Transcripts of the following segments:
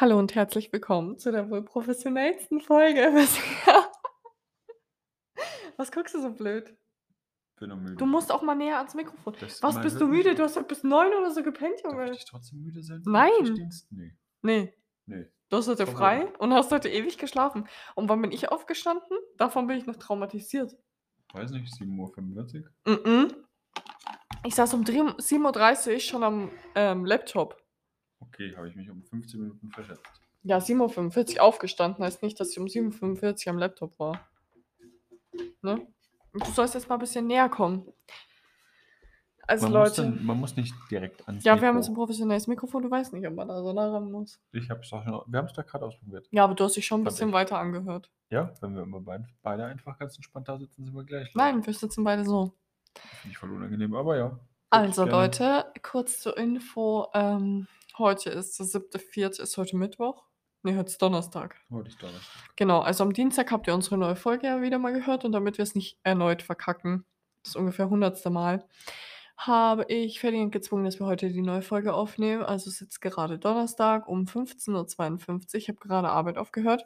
Hallo und herzlich willkommen zu der wohl professionellsten Folge bisher. Was guckst du so blöd? Bin noch müde. Du musst auch mal näher ans Mikrofon. Das- Was bist du müde? Du hast doch bis neun oder so gepennt, Darf Junge. ich trotzdem müde sein? Nein. Nee. Nee, Nee. du hast heute frei Leute. und hast heute ewig geschlafen. Und wann bin ich aufgestanden? Davon bin ich noch traumatisiert. Weiß nicht, 7.45 Uhr. Mhm. Ich saß um 3 7.30 Uhr schon am ähm, Laptop. Okay, habe ich mich um 15 Minuten verschätzt. Ja, 7.45 Uhr aufgestanden, heißt nicht, dass ich um 7.45 Uhr am Laptop war. Ne? Du sollst jetzt mal ein bisschen näher kommen. Also man, muss Leute, dann, man muss nicht direkt ans ja, wir haben jetzt ein Mikro. professionelles Mikrofon, du weißt nicht, ob man da so nah ran muss. Ich hab's doch schon, wir haben es doch gerade ausprobiert. Ja, aber du hast dich schon ein Fand bisschen ich. weiter angehört. Ja, wenn wir immer beid, beide einfach ganz entspannt da sitzen, sind wir gleich. Nein, wir sitzen beide so. Finde ich voll unangenehm, aber ja. Also. Leute, kurz zur Info. Ähm, heute ist der 7.4., ist heute Mittwoch. Ne, heute ist Donnerstag. Heute ist Donnerstag. Genau, also am Dienstag habt ihr unsere neue Folge ja wieder mal gehört und damit wir es nicht erneut verkacken, das ungefähr hundertste Mal, habe ich Ferdinand gezwungen, dass wir heute die neue Folge aufnehmen. Also es ist jetzt gerade Donnerstag um 15.52 Uhr. Ich habe gerade Arbeit aufgehört.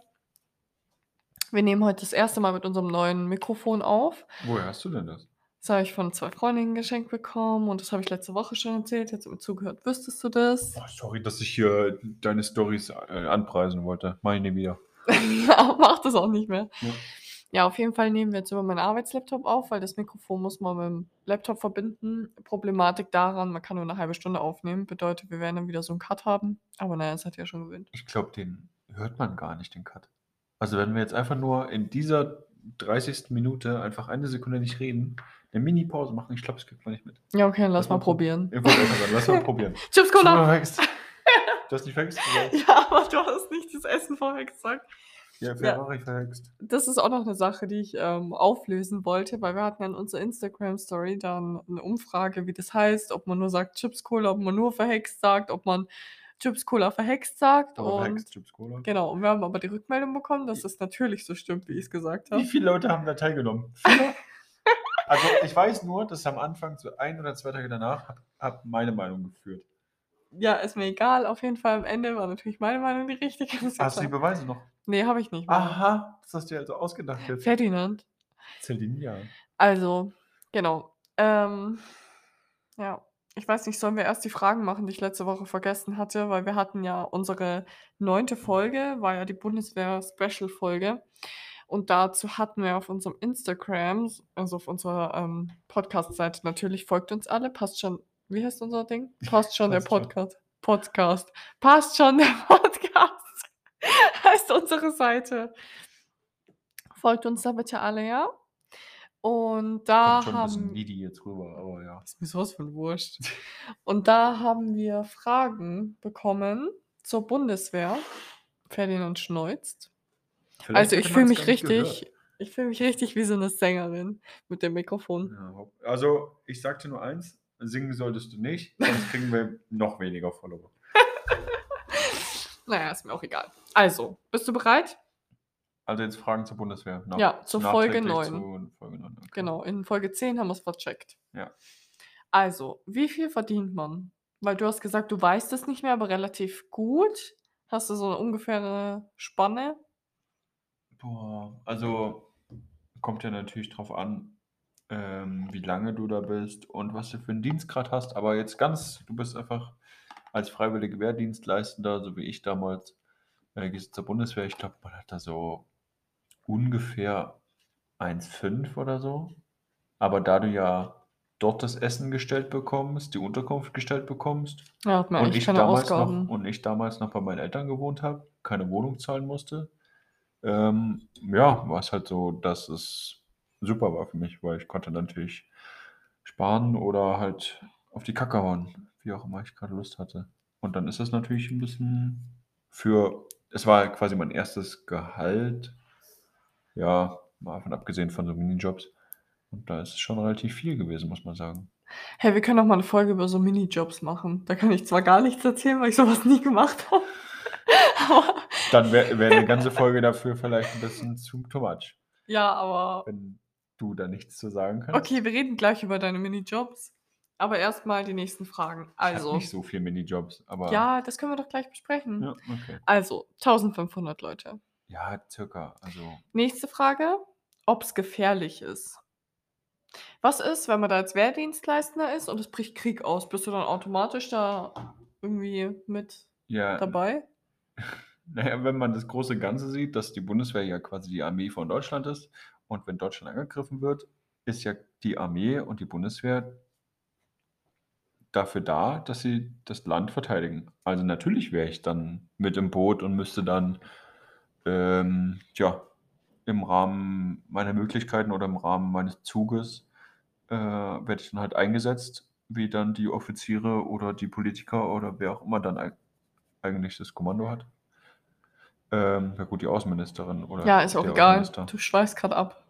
Wir nehmen heute das erste Mal mit unserem neuen Mikrofon auf. Woher hast du denn das? Das habe ich von zwei Freundinnen geschenkt bekommen und das habe ich letzte Woche schon erzählt. Jetzt im zugehört, wüsstest du das? Oh, sorry, dass ich hier deine Stories äh, anpreisen wollte. Mach ich nie wieder. mach das auch nicht mehr. Ja. Ja, auf jeden Fall nehmen wir jetzt über meinen Arbeitslaptop auf, weil das Mikrofon muss man mit dem Laptop verbinden. Problematik daran, man kann nur eine halbe Stunde aufnehmen. Bedeutet, wir werden dann wieder so einen Cut haben. Aber naja, das hat ja schon gewöhnt. Ich glaube, den hört man gar nicht, den Cut. Also wenn wir jetzt einfach nur in dieser 30. Minute einfach eine Sekunde nicht reden, eine Mini-Pause machen, ich glaube, das kriegt man nicht mit. Ja, okay, lass Lass mal mal probieren. Ich wollte einfach sagen, lass mal probieren. Chips Cola! Du hast nicht verhext gesagt. Ja, aber du hast nicht das Essen vorher gesagt. Ja, Ferrari verhext. Das ist auch noch eine Sache, die ich ähm, auflösen wollte, weil wir hatten ja in unserer Instagram-Story dann eine Umfrage, wie das heißt, ob man nur sagt Chips Cola, ob man nur verhext sagt, ob man Chips Cola verhext sagt. Aber und verhext Chips Cola. Genau, und wir haben aber die Rückmeldung bekommen, dass es natürlich so stimmt, wie ich es gesagt Wie habe. viele Leute haben da teilgenommen? Viele? Also ich weiß nur, dass am Anfang, so ein oder zwei Tage danach, hab, hab meine Meinung geführt. Ja, ist mir egal. Auf jeden Fall am Ende war natürlich meine Meinung die richtige. Hast du die. Beweise noch? Nee, habe ich nicht. mehr. Aha, das hast du dir also ausgedacht jetzt. Ferdinand. Celine. Also, genau. Ähm, ja, ich weiß nicht, sollen wir erst die Fragen machen, die ich letzte Woche vergessen hatte, weil wir hatten ja unsere neunte Folge, war ja die Bundeswehr-Special-Folge. Und dazu hatten wir auf unserem Instagram, also auf unserer ähm, Podcast-Seite natürlich, folgt uns alle, passt schon, wie heißt unser Ding? Passt schon der Passt schon. Podcast. Podcast. Passt schon der Podcast. heißt unsere Seite. Folgt uns da bitte alle, ja? Und da Kommt schon ein bisschen haben needy jetzt rüber, aber ja. ist mir sowas von wurscht. Und da haben wir Fragen bekommen zur Bundeswehr. Ferdinand schneuzt. Vielleicht Also ich fühle mich nicht gehört. richtig, ich fühle mich richtig wie so eine Sängerin mit dem Mikrofon. Ja, also, ich sag dir nur eins: Singen solltest du nicht, sonst kriegen wir noch weniger Follower. Naja, ist mir auch egal. Also, bist du bereit? Also, jetzt Fragen zur Bundeswehr. Nach- Ja, zur Folge nachträglich 9. Zu Folge 9. Okay. Genau, in Folge 10 haben wir es vercheckt. Ja. Also, wie viel verdient man? Weil du hast gesagt, du weißt es nicht mehr, aber relativ gut. Hast du so eine ungefähre Spanne? Boah, also kommt ja natürlich drauf an, ähm, wie lange du da bist und was du für einen Dienstgrad hast. Aber jetzt ganz, du bist einfach als freiwillige Wehrdienstleistender, so wie ich damals, äh, gehst zur Bundeswehr. Ich glaube, man hat da so ungefähr 1,5 oder so. Aber da du ja dort das Essen gestellt bekommst, die Unterkunft gestellt bekommst Ja, hat man und eigentlich ich keine damals noch Ausgaben. und ich damals noch bei meinen Eltern gewohnt habe, keine Wohnung zahlen musste, ähm, ja, war es halt so, dass es super war für mich, weil ich konnte natürlich sparen oder halt auf die Kacke hauen, wie auch immer ich gerade Lust hatte. Und dann ist das natürlich ein bisschen für, es war quasi mein erstes Gehalt, ja, mal davon abgesehen von so Minijobs. Und da ist es schon relativ viel gewesen, muss man sagen. Hey, wir können auch mal eine Folge über so Minijobs machen. Da kann ich zwar gar nichts erzählen, weil ich sowas nie gemacht habe. aber, Dann wäre wär eine ganze Folge dafür vielleicht ein bisschen zu too much, ja, aber wenn du da nichts zu sagen kannst. okay, wir reden gleich über deine Minijobs. Aber erst mal die nächsten Fragen. Ich Also nicht so viel Minijobs, aber Ja, das können wir doch gleich besprechen. ja, okay. Also, 1.500 Leute. Ja, circa, also Nächste Frage, ob's gefährlich ist. Was ist, wenn man da als Wehrdienstleistender ist und es bricht Krieg aus? Bist du dann automatisch da irgendwie mit Ja. dabei? Na ja, wenn man das große Ganze sieht, dass die Bundeswehr ja quasi die Armee von Deutschland ist und wenn Deutschland angegriffen wird, ist ja die Armee und die Bundeswehr dafür da, dass sie das Land verteidigen. Also, natürlich wäre ich dann mit im Boot und müsste dann, ähm, tja, im Rahmen meiner Möglichkeiten oder im Rahmen meines Zuges, äh, werde ich dann halt eingesetzt, wie dann die Offiziere oder die Politiker oder wer auch immer dann eig eigentlich das Kommando hat. Ähm, ja gut, die Außenministerin oder Ja, ist auch egal. Du schweifst grad ab.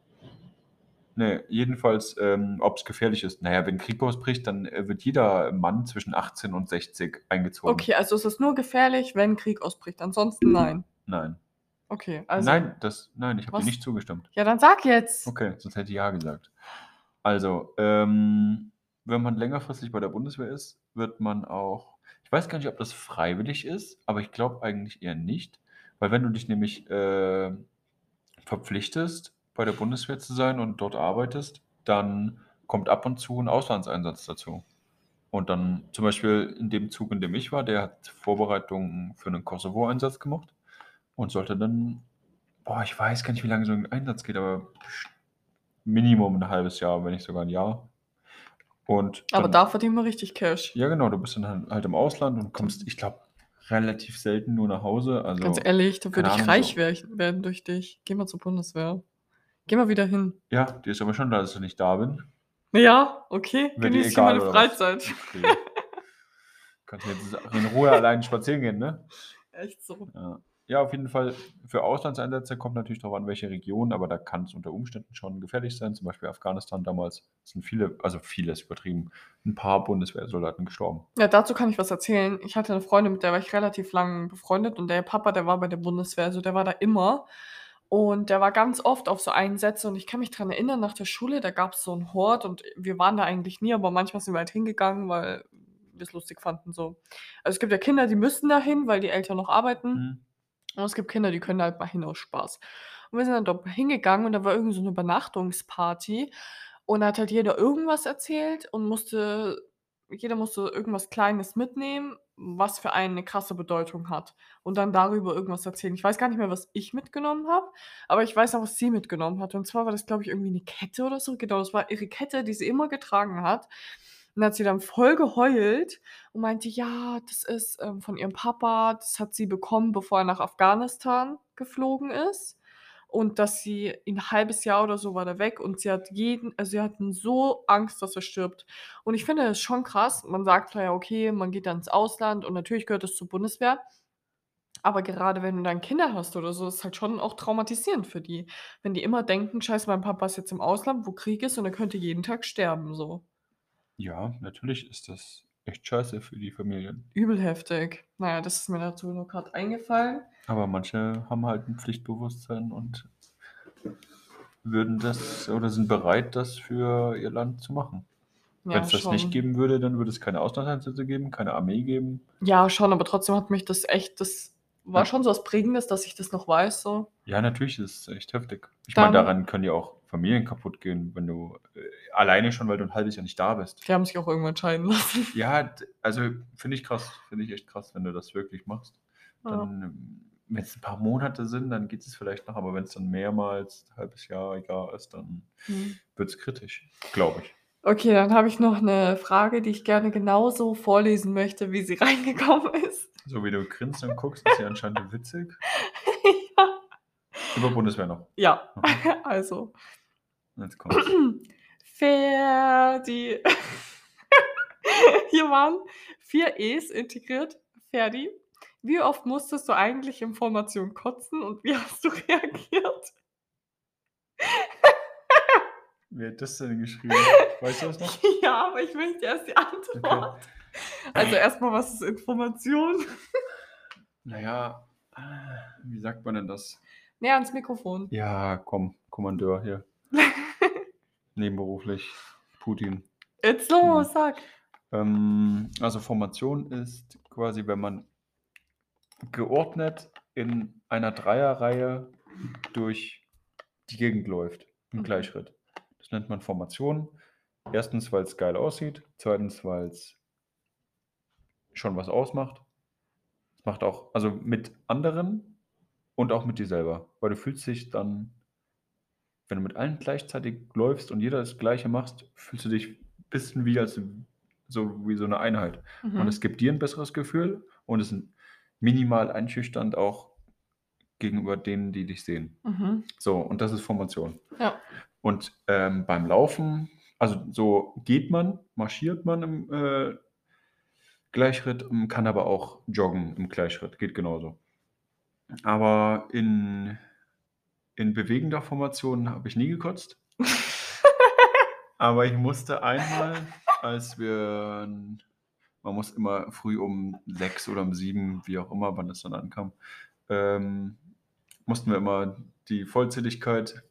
Ne, jedenfalls, ähm, ob's gefährlich ist. Na ja, wenn Krieg ausbricht, dann, äh, wird jeder Mann zwischen 18 und 60 eingezogen. Okay, also es ist nur gefährlich, wenn Krieg ausbricht, ansonsten nein. Nein. Okay, also Nein, das nein, ich habe dir nicht zugestimmt. Ja, dann sag jetzt. Okay, sonst hätte ich ja gesagt. Also, ähm, wenn man längerfristig bei der Bundeswehr ist, wird man auch ich weiß gar nicht, ob das freiwillig ist, aber ich glaube eigentlich eher nicht, weil wenn du dich nämlich, äh, verpflichtest, bei der Bundeswehr zu sein und dort arbeitest, dann kommt ab und zu 'n Auslandseinsatz dazu. Und dann zum Beispiel in dem Zug, in dem ich war, der hat Vorbereitungen für 'nen Kosovo-Einsatz gemacht und sollte dann boah, ich weiß gar nicht, wie lange so 'n Einsatz geht, aber Minimum 'n halbes Jahr, wenn nicht sogar 'n Jahr. Und Aber dann da verdient man richtig Cash. Ja, genau, du bist dann halt halt im Ausland und kommst, ich glaube, relativ selten nur nach Hause. Also, Ganz ehrlich, da würde ich Ahnung, reich so werden durch dich. Geh mal zur Bundeswehr. Geh mal wieder hin. Ja, dir ist aber schon klar, dass ich nicht da bin. Ja, okay, genieße ich hier meine? Freizeit. Okay. Kannst jetzt in Ruhe alleine spazieren gehen, ne? Echt so. Ja. Ja, auf jeden Fall für Auslandseinsätze kommt natürlich drauf an, welche Region, aber da kann's unter Umständen schon gefährlich sein. Zum Beispiel Afghanistan damals sind viele also viele ist übertrieben, 'n paar Bundeswehrsoldaten gestorben. Ja, dazu kann ich was erzählen. Ich hatte 'ne Freundin, mit der war ich relativ lang befreundet und der Papa, der war bei der Bundeswehr, also der war da immer. Und der war ganz oft auf so Einsätze und ich kann mich dran erinnern, nach der Schule, da gab's so 'n Hort und wir waren da eigentlich nie, aber manchmal sind wir halt hingegangen, weil wir's lustig fanden so. Also, es gibt ja Kinder, die müssen da hin, weil die Eltern noch arbeiten. Mhm. Und es gibt Kinder, die können halt mal hin aus Spaß. Und wir sind dann dort hingegangen und da war irgend so 'ne Übernachtungsparty und da hat halt jeder irgendwas erzählt und musste jeder musste irgendwas Kleines mitnehmen, was für einen 'ne krasse Bedeutung hat und dann darüber irgendwas erzählen. Ich weiß gar nicht mehr, was ich mitgenommen habe, aber ich weiß noch, was sie mitgenommen hat. Und zwar war das, glaube ich, irgendwie 'ne Kette oder so. Genau, das war ihre Kette, die sie immer getragen hat. Und hat sie dann voll geheult und meinte: „Ja, das ist, ähm, von ihrem Papa. Das hat sie bekommen, bevor er nach Afghanistan geflogen ist. Und dass sie 'n halbes Jahr oder so war der weg und sie hat jeden also, sie hatten so Angst, dass er stirbt.“ Und ich finde das schon krass. Man sagt ja, okay, man geht dann ins Ausland und natürlich gehört das zur Bundeswehr. Aber gerade wenn du dann Kinder hast oder so, ist es halt schon auch traumatisierend für die, wenn die immer denken: „Scheiße, mein Papa ist jetzt im Ausland, wo Krieg ist und er könnte jeden Tag sterben“, so. Ja, natürlich ist das echt scheiße für die Familien. Übel heftig. Na ja, das ist mir dazu nur grad eingefallen. Aber manche haben halt 'n Pflichtbewusstsein und würden das oder sind bereit, das für ihr Land zu machen. Ja, Wenn's das nicht schon. geben würde, dann würde es keine Auslandseinsätze geben, keine Armee geben. Ja, schon, aber trotzdem hat mich das echt das war Ja. schon so was Prägendes, dass ich das noch weiß so. Ja, natürlich, das ist echt heftig. Ich meine, Dann daran können ja auch Familien kaputtgehen, wenn du äh, alleine schon, weil du 'n halbes Jahr nicht da bist. Die haben sich auch irgendwann scheiden lassen. Ja, also, finde ich krass. Finde ich echt krass, wenn du das wirklich machst. Ja. Dann wenn's 'n paar Monate sind, dann geht es vielleicht noch, aber wenn's dann mehrmals halbes Jahr, Jahr ist, dann Mhm. wird's kritisch, glaube ich. Okay, dann habe ich noch 'ne Frage, die ich gerne genauso vorlesen möchte, wie sie reingekommen ist. So wie du grinst und guckst, ist ja anscheinend witzig. Ja. Über Bundeswehr noch. Ja, Mhm. also Jetzt kommt's. Ferdi. Hier waren 4 E's integriert. Ferdi, wie oft musstest du eigentlich Information kotzen und wie hast du reagiert? Wer hat das denn geschrieben? Weißt du das noch? Ja, aber ich möchte erst die Okay. Antwort. Also, erst mal, was ist Information? Na ja, wie sagt man denn das? Näher ans Mikrofon. Ja, komm, Kommandeur hier. Nebenberuflich Putin. Jetzt Hm. los, sag. Ähm, also Formation ist quasi, wenn man geordnet in einer Dreierreihe durch die Gegend läuft, im Mhm. Gleichschritt. Das nennt man Formation. Erstens, weil es geil aussieht. Zweitens, weil es schon was ausmacht. Es macht auch, also mit anderen und auch mit dir selber, weil du fühlst dich dann, wenn du mit allen gleichzeitig läufst und jeder das Gleiche machst, fühlst du dich ein bisschen wie als so wie so eine Einheit. Und Mhm. es gibt dir ein besseres Gefühl und es ist minimal einschüchternd auch gegenüber denen, die dich sehen. Mhm. So, und das ist Formation. Ja. Und ähm, beim Laufen, also so geht man, marschiert man im äh, Gleichschritt, kann aber auch joggen im Gleichschritt, geht genauso. Aber in, in bewegender Formation habe ich nie gekotzt. Aber ich musste einmal, als wir, man muss immer früh um sechs oder um sieben, wie auch immer, wann das dann ankam, ähm, mussten wir immer die Vollzähligkeit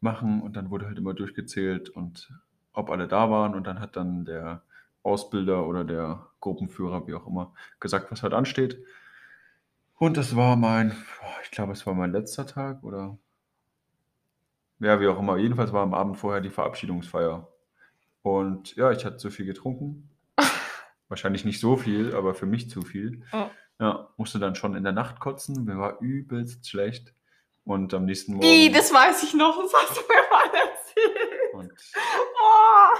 machen und dann wurde halt immer durchgezählt und ob alle da waren und dann hat dann der Ausbilder oder der Gruppenführer, wie auch immer, gesagt, was halt ansteht. Und das war mein, ich glaube, es war mein letzter Tag oder ja, wie auch immer. Jedenfalls war am Abend vorher die Verabschiedungsfeier. Und ja, ich hatte zu viel getrunken. Wahrscheinlich nicht so viel, aber für mich zu viel. Ja. Ja, musste dann schon in der Nacht kotzen. Mir war übelst schlecht. Und am nächsten Morgen. Ih, das weiß ich noch, das hast du mir mal erzählt. und Boah.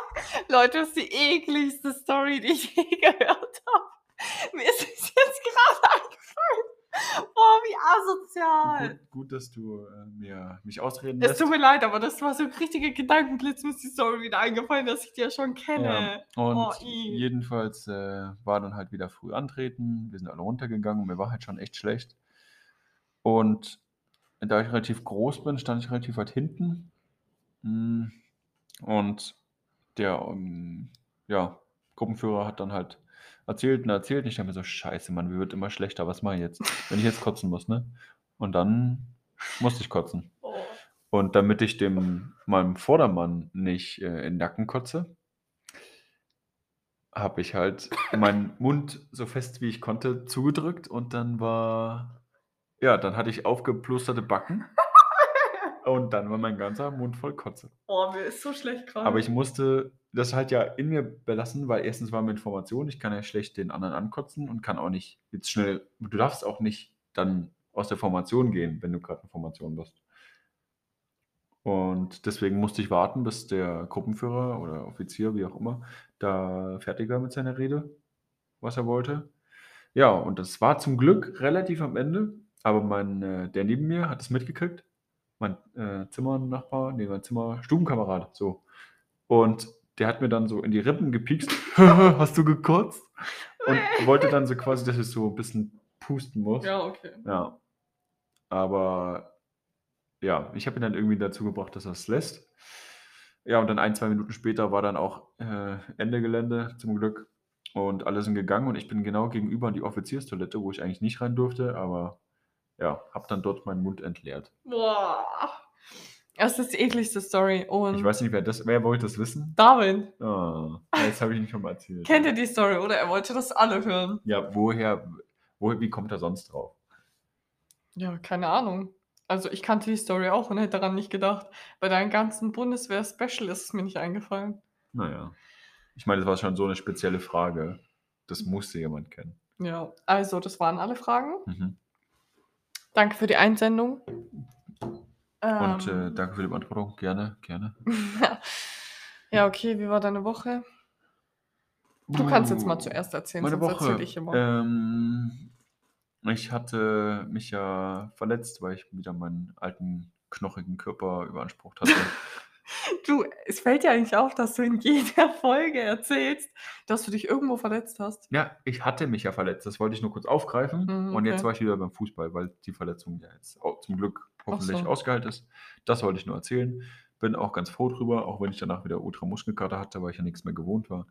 Leute, das ist die ekligste Story, die ich je gehört habe. Mir ist es jetzt gerade. Boah, wie asozial. gut, gut, dass du äh, mir, mich ausreden Es lässt. tut mir leid, aber das war so ein richtiger Gedankenblitz, mir ist die Story wieder eingefallen, dass ich die ja schon kenne. Ja, und Oh, jedenfalls äh, war dann halt wieder früh antreten. Wir sind alle runtergegangen und mir war halt schon echt schlecht. Und da ich relativ groß bin, stand ich relativ weit hinten. Mm, Und der ähm, ja, Gruppenführer hat dann halt erzählt und erzählt. Und ich dachte mir so, scheiße, Mann, mir wird immer schlechter. Was mache ich jetzt, wenn ich jetzt kotzen muss, ne? Und dann musste ich kotzen. Oh. Und damit ich dem meinem Vordermann nicht äh, in den Nacken kotze, habe ich halt meinen Mund so fest wie ich konnte zugedrückt und dann war, ja, dann hatte ich aufgeplusterte Backen und dann war mein ganzer Mund voll Kotze. Boah, mir ist so schlecht gerade. Aber ich musste das halt ja in mir belassen, weil erstens war mir Information, ich kann ja schlecht den anderen ankotzen und kann auch nicht jetzt schnell, du darfst auch nicht dann aus der Formation gehen, wenn du gerade in Formation bist. Und deswegen musste ich warten, bis der Gruppenführer oder Offizier, wie auch immer, da fertig war mit seiner Rede, was er wollte. Ja, und das war zum Glück relativ am Ende, aber mein, äh, der neben mir hat es mitgekriegt. Mein äh, Zimmernachbar, nee, mein Zimmer, Stubenkamerad, so. Und der hat mir dann so in die Rippen gepiekst. Hast du gekotzt? Und wollte dann so quasi, dass ich so ein bisschen pusten muss. Ja, okay. Ja. Aber ja, ich habe ihn dann irgendwie dazu gebracht, dass er es lässt. Ja, und dann ein, zwei Minuten später war dann auch äh, Ende Gelände, zum Glück. Und alle sind gegangen und ich bin genau gegenüber an die Offizierstoilette, wo ich eigentlich nicht rein durfte, aber ja, habe dann dort meinen Mund entleert. Boah. Das ist die ekligste Story. Und Ich weiß nicht, wer das, wer wollte das wissen? Darwin, ja, jetzt habe ich ihn schon mal erzählt. kennt ihr die Story, oder? Er wollte das alle hören. Ja, woher, wo, wie kommt er sonst drauf? Ja, keine Ahnung. Also ich kannte die Story auch und hätte daran nicht gedacht. Bei deinem ganzen Bundeswehr-Special ist es mir nicht eingefallen. Naja. Ich meine, das war schon so eine spezielle Frage. Das musste jemand kennen. Ja, also das waren alle Fragen. Mhm. Danke für die Einsendung. Und äh, Ähm, danke für die Beantwortung. Gerne, gerne. ja, okay, wie war deine Woche? Du kannst jetzt mal Uh, zuerst erzählen, Meine sonst Woche. erzähle ich immer. Ähm, ich hatte mich ja verletzt, weil ich wieder meinen alten, knochigen Körper überansprucht hatte. Du, es fällt ja eigentlich auf, dass du in jeder Folge erzählst, dass du dich irgendwo verletzt hast. ja, ich hatte mich ja verletzt. Das wollte ich nur kurz aufgreifen. Mhm, Und jetzt okay. war ich wieder beim Fußball, weil die Verletzung ja jetzt au- zum Glück hoffentlich so. ausgeheilt ist. Das wollte ich nur erzählen. Bin auch ganz froh drüber, auch wenn ich danach wieder Ultramuskelkater hatte, weil ich ja nichts mehr gewohnt war.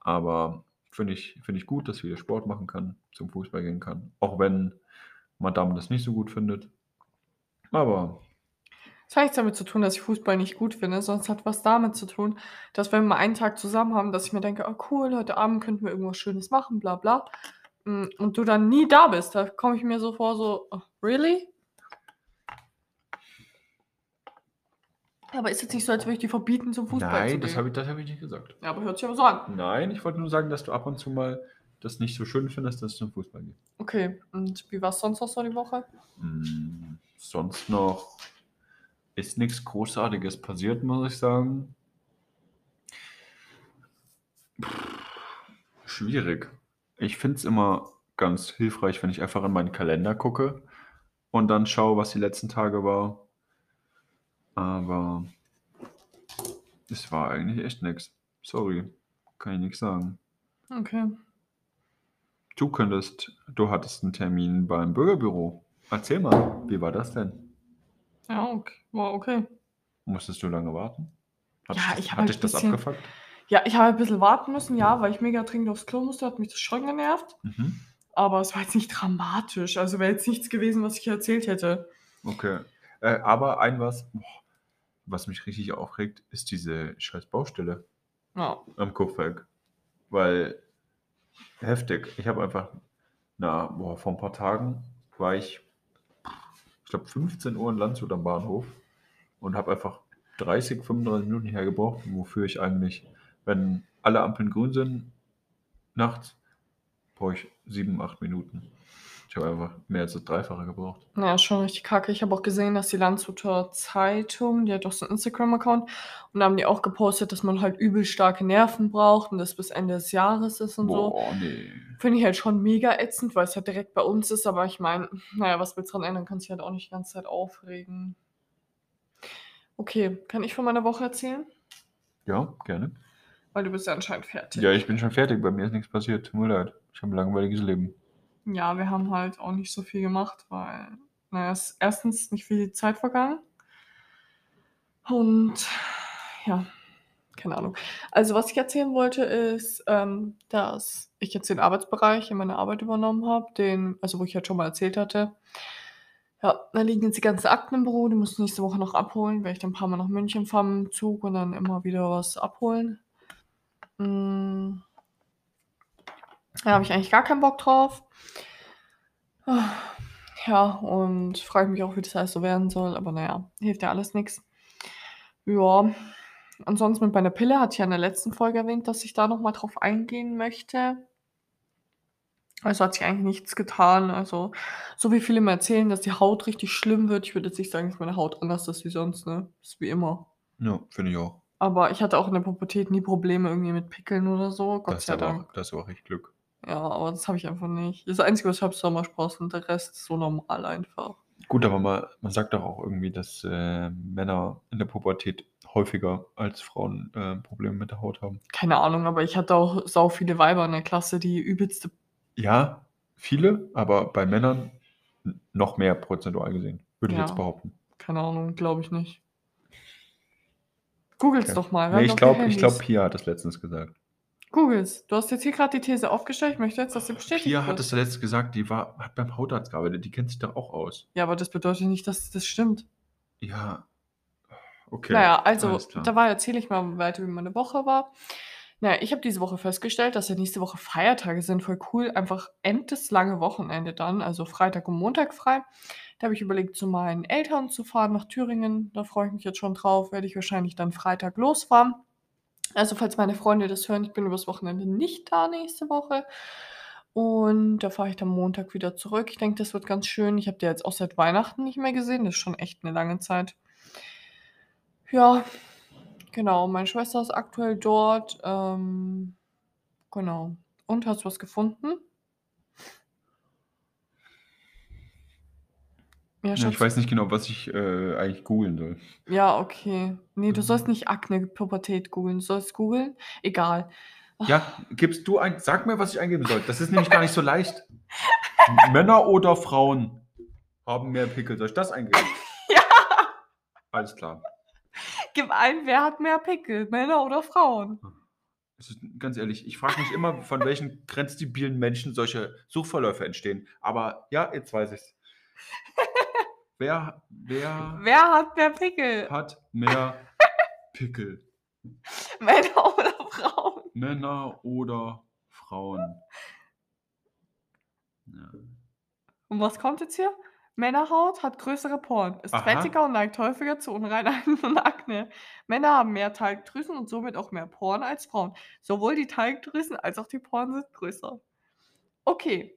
Aber finde ich, finde ich gut, dass ich wieder Sport machen kann, zum Fußball gehen kann. Auch wenn Madame das nicht so gut findet. Aber Das hat nichts damit zu tun, dass ich Fußball nicht gut finde, es hat was damit zu tun, dass wenn wir mal einen Tag zusammen haben, dass ich mir denke: „Oh cool, heute Abend könnten wir irgendwas Schönes machen, bla bla.“ Hm, und du dann nie da bist. Da komme ich mir so vor, so: „Oh, really?“ Aber ist jetzt nicht so, als würde ich dir verbieten, zum Fußball zu Nein, das gehen. habe ich das habe ich nicht gesagt. Ja, aber hört sich aber so an. Nein, ich wollte nur sagen, dass du ab und zu mal das nicht so schön findest, dass es zum Fußball geht. Okay, und wie war's sonst noch so die Woche? Hm, sonst noch ist nix Großartiges passiert, muss ich sagen. Schwierig. Ich finde es immer ganz hilfreich, wenn ich einfach in meinen Kalender gucke und dann schaue, was die letzten Tage war. Aber es war eigentlich echt nix. Sorry, kann ich nix sagen. Okay. Du könntest du hattest 'n Termin beim Bürgerbüro. Erzähl mal, wie war das denn? Ja, ok war okay. Musstest du lange warten? Hat Ja, ich habe hat dich das bisschen abgefuckt? ja, ich habe ein bisschen warten müssen, ja, weil ich mega dringend aufs Klo musste, hat mich das schon genervt. Mhm. Aber es war jetzt nicht dramatisch. Also, wäre jetzt nichts gewesen, was ich erzählt hätte. Okay. Äh, aber ein was, boah, was mich richtig aufregt, ist diese scheiß Baustelle Ja. am Kupferg. Weil heftig. Ich habe einfach na, boah, vor 'n paar Tagen war ich ich glaube 15:00 in Landshut am Bahnhof und habe einfach 30, 35 Minuten hierher gebraucht, wofür ich eigentlich, wenn alle Ampeln grün sind nachts, brauche ich 7, 8 Minuten. Ich habe einfach mehr als das Dreifache gebraucht. Ja, schon richtig kacke. Ich habe auch gesehen, dass die Landshuter Zeitung die hat doch so 'n Instagram-Account und da haben die auch gepostet, dass man halt übel starke Nerven braucht und das bis Ende des Jahres ist und so. Boah, ne. Finde ich halt schon mega ätzend, weil's halt direkt bei uns ist, aber ich meine, na ja, was willst du dran ändern? Kannst dich halt auch nicht die ganze Zeit aufregen. Okay, kann ich von meiner Woche erzählen? Ja, gerne. Weil du bist ja anscheinend fertig. Ja, ich bin schon fertig. Bei mir ist nix passiert. Tut mir leid. Ich habe 'n langweiliges Leben. Ja, wir haben halt auch nicht so viel gemacht, weil, na ja, ist erstens nicht viel Zeit vergangen. Und ja, keine Ahnung. Also, was ich erzählen wollte, ist, ähm, dass ich jetzt den Arbeitsbereich in meiner Arbeit übernommen habe, den also, wo ich halt schon mal erzählt hatte. Ja, da liegen jetzt die ganzen Akten im Büro, die muss ich nächste Woche noch abholen, werde ich dann 'n paarmal nach München fahren mit'm Zug und dann immer wieder was abholen. Hm. Da habe ich eigentlich gar keinen Bock drauf. Ja, und frage mich auch, wie das alles so werden soll, aber na ja, hilft ja alles nix. Ja, ansonsten mit meiner Pille hatte ich ja in der letzten Folge erwähnt, dass ich da noch mal drauf eingehen möchte. Also, hat sich eigentlich nichts getan. Also, so wie viele immer erzählen, dass die Haut richtig schlimm wird. Ich würde jetzt nicht sagen, dass meine Haut anders ist wie sonst, ne? Ist wie immer. Ja, finde ich auch. Aber ich hatte auch in der Pubertät nie Probleme irgendwie mit Pickeln oder so, Gott hast sei Dank. auch da hast du auch echt Glück. Ja, aber das habe ich einfach nicht. Das Einzige, was ich habe, ist Sommersprossen und der Rest ist so normal einfach. Gut, aber ma man sagt doch auch irgendwie, dass, äh, Männer in der Pubertät häufiger als Frauen, äh, Probleme mit der Haut haben. Keine Ahnung, aber ich hatte auch sau viele Weiber in der Klasse, die übelste Ja, viele, aber bei Männern noch mehr prozentual gesehen, würde ich jetzt Ja, behaupten. keine Ahnung, glaube ich nicht. Googel's Okay. doch mal. Ne, haben ich glaube Handys. Pia hat das letztens gesagt. Googel's. Du hast jetzt hier grad die These aufgestellt. Ich möchte jetzt, dass sie bestätigt Pia hat wird. das ja letztens gesagt, die war hat beim Hautarzt gearbeitet, die kennt sich doch auch aus. Ja, aber das bedeutet nicht, dass das stimmt. Ja, okay, Na ja, also, klar. dabei erzähle ich mal weiter, wie meine Woche war. Na ja, ich habe diese Woche festgestellt, dass ja nächste Woche Feiertage sind, voll cool. Einfach endeslange Wochenende dann, also Freitag und Montag frei. Da habe ich überlegt, zu meinen Eltern zu fahren nach Thüringen. Da freue ich mich jetzt schon drauf. Werde ich wahrscheinlich dann Freitag losfahren. Also, falls meine Freunde das hören, ich bin übers Wochenende nicht da nächste Woche. Und da fahre ich dann Montag wieder zurück. Ich denke, das wird ganz schön. Ich habe die jetzt auch seit Weihnachten nicht mehr gesehen. Das ist schon echt 'ne lange Zeit. Ja, genau. Meine Schwester ist aktuell dort, ähm, genau. Und, hast du was gefunden? Ja, Ja, ich Schatz. weiß nicht genau, was ich, äh, eigentlich googeln soll. Ja, okay. Ne, du sollst Mhm. nicht Akne, Pubertät googeln. Du sollst googeln egal. Ja, gibst du ein sag mir, was ich eingeben soll. Das ist nämlich gar nicht so leicht. M Männer oder Frauen haben mehr Pickel. Soll ich das eingeben? Ja. Alles klar. Gib ein, wer hat mehr Pickel, Männer oder Frauen? Es ist ganz ehrlich, ich frage mich immer, von welchen grenzdebilen Menschen solche Suchverläufe entstehen. Aber ja, jetzt weiß ich's. Wer, wer Wer hat mehr Pickel? hat mehr Pickel? Männer oder Frauen? Männer oder Frauen? Ja. Und was kommt jetzt hier? Männerhaut hat größere Poren, ist Aha. fettiger und neigt häufiger zu Unreinheiten und Akne. Männer haben mehr Talgdrüsen und somit auch mehr Poren als Frauen. Sowohl die Talgdrüsen als auch die Poren sind größer. Okay.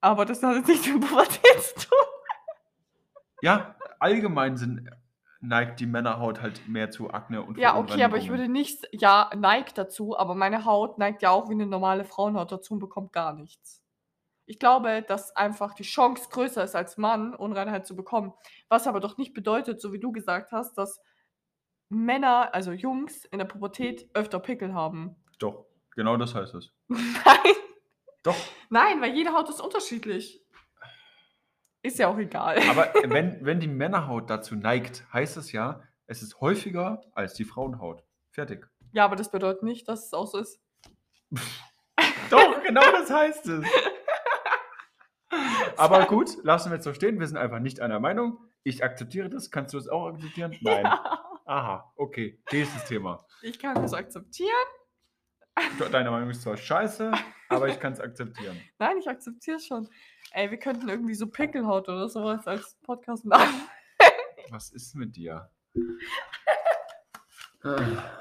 Aber das hat jetzt nichts mit Pubertät zu tun. Ja, allgemein sind, neigt die Männerhaut halt mehr zu Akne und Ja, okay, aber ich würde nicht, ja, neigt dazu, aber meine Haut neigt ja auch wie eine normale Frauenhaut dazu und bekommt gar nichts. Ich glaube, dass einfach die Chance größer ist als Mann, Unreinheit zu bekommen. Was aber doch nicht bedeutet, so wie du gesagt hast, dass Männer, also Jungs, in der Pubertät öfter Pickel haben. Doch, genau das heißt es. Nein, Doch, nein, weil jede Haut ist unterschiedlich. Ist ja auch egal. aber wenn, wenn die Männerhaut dazu neigt, heißt es ja, es ist häufiger als die Frauenhaut. Fertig. Ja, aber das bedeutet nicht, dass es auch so ist. Doch, genau das heißt es. Aber gut, lassen wir es so stehen. Wir sind einfach nicht einer Meinung. Ich akzeptiere das. Kannst du es auch akzeptieren? Nein. Ja, Aha, okay. Nächstes Thema. ich kann das akzeptieren. Deine Meinung ist zwar scheiße, aber ich kann es akzeptieren. Nein, ich akzeptiere es schon. Ey, wir könnten irgendwie so Pickelhaut oder sowas als Podcast machen. Was ist mit dir?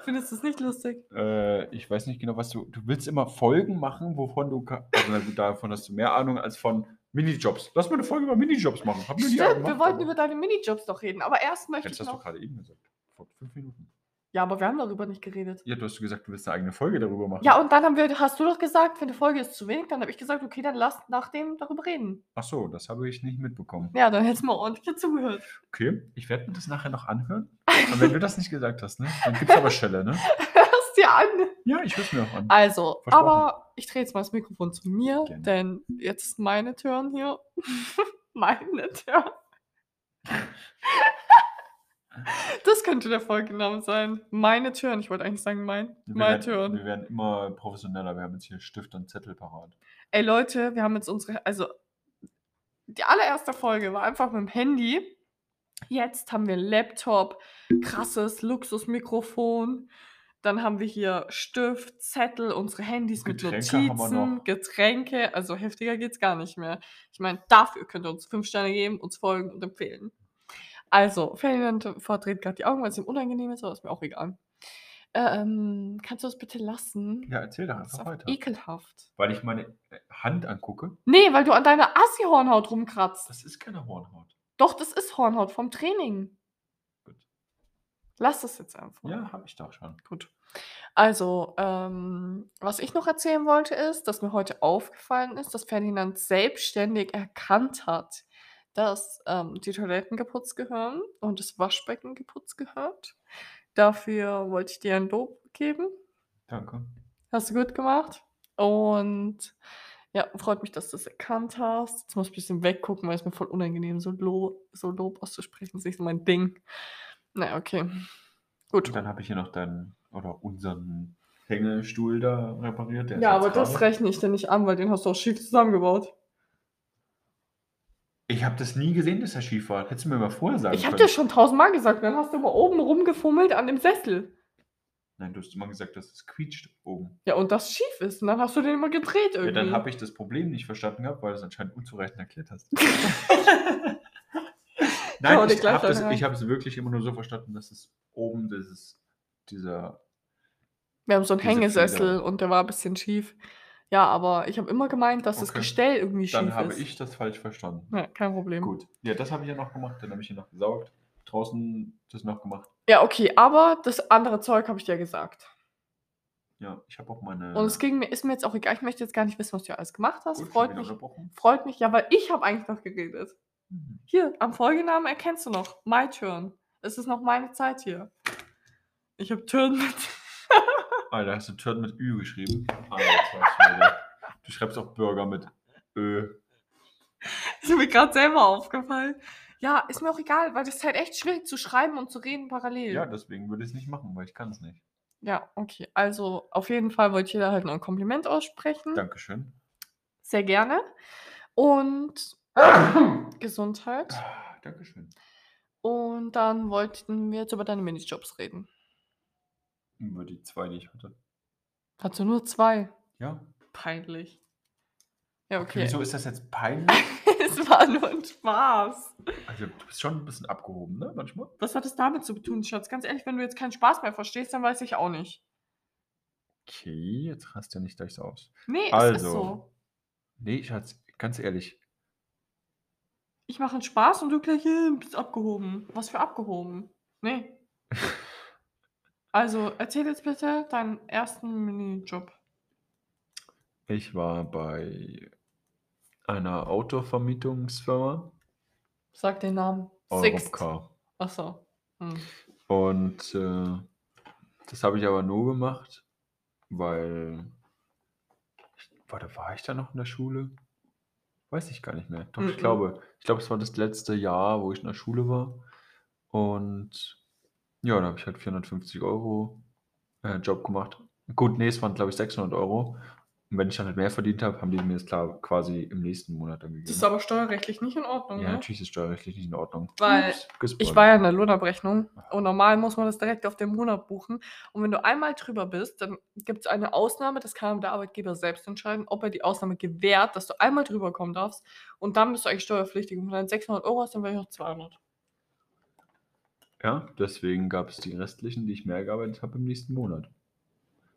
Findest du es nicht lustig? Äh, ich weiß nicht genau, was du. Du willst immer Folgen machen, wovon du. Also, davon hast du mehr Ahnung als von Minijobs. Lass mal eine Folge über Minijobs machen. Hab Stimmt, gemacht, wir wollten aber- über deine Minijobs doch reden. Aber erst möchte Jetzt ich hast du noch... gerade eben gesagt. Vor fünf Minuten. Ja, aber wir haben darüber nicht geredet. Ja, du hast gesagt, du willst eine eigene Folge darüber machen. Ja, und dann haben wir, hast du doch gesagt, für eine Folge ist zu wenig. Dann habe ich gesagt, okay, dann lass nachdem darüber reden. Ach so, das habe ich nicht mitbekommen. Ja, dann hättest du mal ordentlich zugehört. Okay, ich werde mir das nachher noch anhören. Und wenn du das nicht gesagt hast, ne, dann gibt es aber Schelle, ne? Hörst dir an. Ja, ich höre es mir auch an. Also, aber ich drehe jetzt mal das Mikrofon zu mir, Gerne. denn jetzt ist meine Turn hier. meine Turn. Das könnte der Folgenname sein. Meine Turn. Ich wollte eigentlich sagen mein. Wir My werden, Turn. wir werden immer professioneller. Wir haben jetzt hier Stift und Zettel parat. Ey Leute, wir haben jetzt unsere, also die allererste Folge war einfach mit dem Handy. Jetzt haben wir Laptop, krasses Luxusmikrofon. Dann haben wir hier Stift, Zettel, unsere Handys mit Getränke wir Notizen. Getränke. Also heftiger geht's gar nicht mehr. Ich meine, dafür könnt ihr uns fünf Sterne geben, uns folgen und empfehlen. Also, Ferdinand verdreht gerade die Augen, weil es ihm unangenehm ist, aber ist mir auch egal. Ähm, kannst du das bitte lassen? Ja, erzähl doch einfach weiter. ekelhaft. Weil ich meine äh, Hand angucke. Nee, weil du an deiner Assi-Hornhaut rumkratzt. Das ist keine Hornhaut. Doch, das ist Hornhaut vom Training. Gut. Lass das jetzt einfach. Ja, habe ich doch schon. Gut. Also, ähm, was ich noch erzählen wollte, ist, dass mir heute aufgefallen ist, dass Ferdinand selbstständig erkannt hat, dass ähm, die Toiletten geputzt gehören und das Waschbecken geputzt gehört. Dafür wollte ich dir ein Lob geben. Danke. Hast du gut gemacht. Und ja, freut mich, dass du es erkannt hast. Jetzt muss ich ein bisschen weggucken, weil es mir voll unangenehm so, Lo so Lob auszusprechen. ist nicht so mein Ding. Na, okay. Gut. Und dann habe ich hier noch deinen oder unseren Hängestuhl da repariert. Ja, aber das rechne ich dir nicht an, weil den hast du auch schief zusammengebaut. Ich habe das nie gesehen, dass er schief war. Hättest du mir mal vorher sagen Ich habe können. dir schon tausendmal gesagt, dann hast du mal oben rumgefummelt an dem Sessel. Nein, du hast immer gesagt, dass es quietscht oben. Ja, und das schief ist. Und dann hast du den immer gedreht Ja, irgendwie. dann habe ich das Problem nicht verstanden gehabt, weil du es anscheinend unzureichend erklärt hast. Nein, dir ich gleich habe ja. es wirklich immer nur so verstanden, dass es oben dieses, dieser. Wir haben so einen Hängesessel Feder. und der war ein bisschen schief. Ja, aber ich habe immer gemeint, dass das Okay. Gestell irgendwie Dann schief habe ist. ich das falsch verstanden. Ja, kein Problem. Gut. Ja, das habe ich ja noch gemacht. Dann habe ich hier noch gesaugt. Draußen das noch gemacht. Ja, okay, aber das andere Zeug habe ich dir gesagt. Ja, ich habe auch meine. Und es ging mir, ist mir jetzt auch egal. Ich möchte jetzt gar nicht wissen, was du alles gemacht hast. Gut, schon freut wieder mich, unterbrochen. freut mich. Ja, weil ich habe eigentlich noch geredet. Mhm. Hier, am Folgenamen erkennst du noch. My turn. Es ist noch meine Zeit hier. Ich habe Turn mit. Alter, hast du Turn mit Ü geschrieben? Alter, Schwede. Du schreibst auch Burger mit Ö. ist mir gerade selber aufgefallen. Ja, ist mir auch egal, weil das ist halt echt schwierig zu schreiben und zu reden parallel. Ja, deswegen würde ich es nicht machen, weil ich kann es nicht. Ja, okay. Also auf jeden Fall wollte ich dir da halt noch ein Kompliment aussprechen. Dankeschön. Sehr gerne. Und Gesundheit. Dankeschön. Und dann wollten wir jetzt über deine Minijobs reden. Über die 2, die ich hatte. Hattest du nur 2? Ja. Peinlich. Ja, Okay, okay. wieso ist das jetzt peinlich? es war nur ein Spaß. Also, du bist schon ein bisschen abgehoben, ne, manchmal? Was hat es damit zu tun, Schatz? Ganz ehrlich, wenn du jetzt keinen Spaß mehr verstehst, dann weiß ich auch nicht. Okay, jetzt rast ja nicht gleich so aus. Nee, es ist Also. so. Ne, Schatz, ganz ehrlich. Ich mache einen Spaß und du gleich, äh, bist abgehoben. Was für abgehoben? Ne. Also, erzähl jetzt bitte deinen ersten Minijob. Ich war bei einer Autovermietungsfirma. Sag den Namen. Europcar. Ach so. Hm. Und, äh, das habe ich aber nur gemacht, weil ich warte, war ich da noch in der Schule? Weiß ich gar nicht mehr. Doch, ich Mhm. glaube ich glaube, es war das letzte Jahr, wo ich in der Schule war. Und ja, da habe ich halt 450 € äh, Job gemacht. Gut, ne, es waren, glaube ich, 600 €. Und wenn ich dann halt mehr verdient habe, haben die mir das klar quasi im nächsten Monat dann Das ist gegeben. aber steuerrechtlich nicht in Ordnung, Ja, ne? natürlich ist steuerrechtlich nicht in Ordnung. Weil Ups, ich war ja in der Lohnabrechnung und normal muss man das direkt auf den Monat buchen. Und wenn du einmal drüber bist, dann gibt es eine Ausnahme, das kann der Arbeitgeber selbst entscheiden, ob er die Ausnahme gewährt, dass du einmal drüber kommen darfst. Und dann bist du eigentlich steuerpflichtig. Und wenn du dann 600 € hast, dann wäre ich noch 200. Ja, deswegen gab es die restlichen, die ich mehr gearbeitet habe, im nächsten Monat.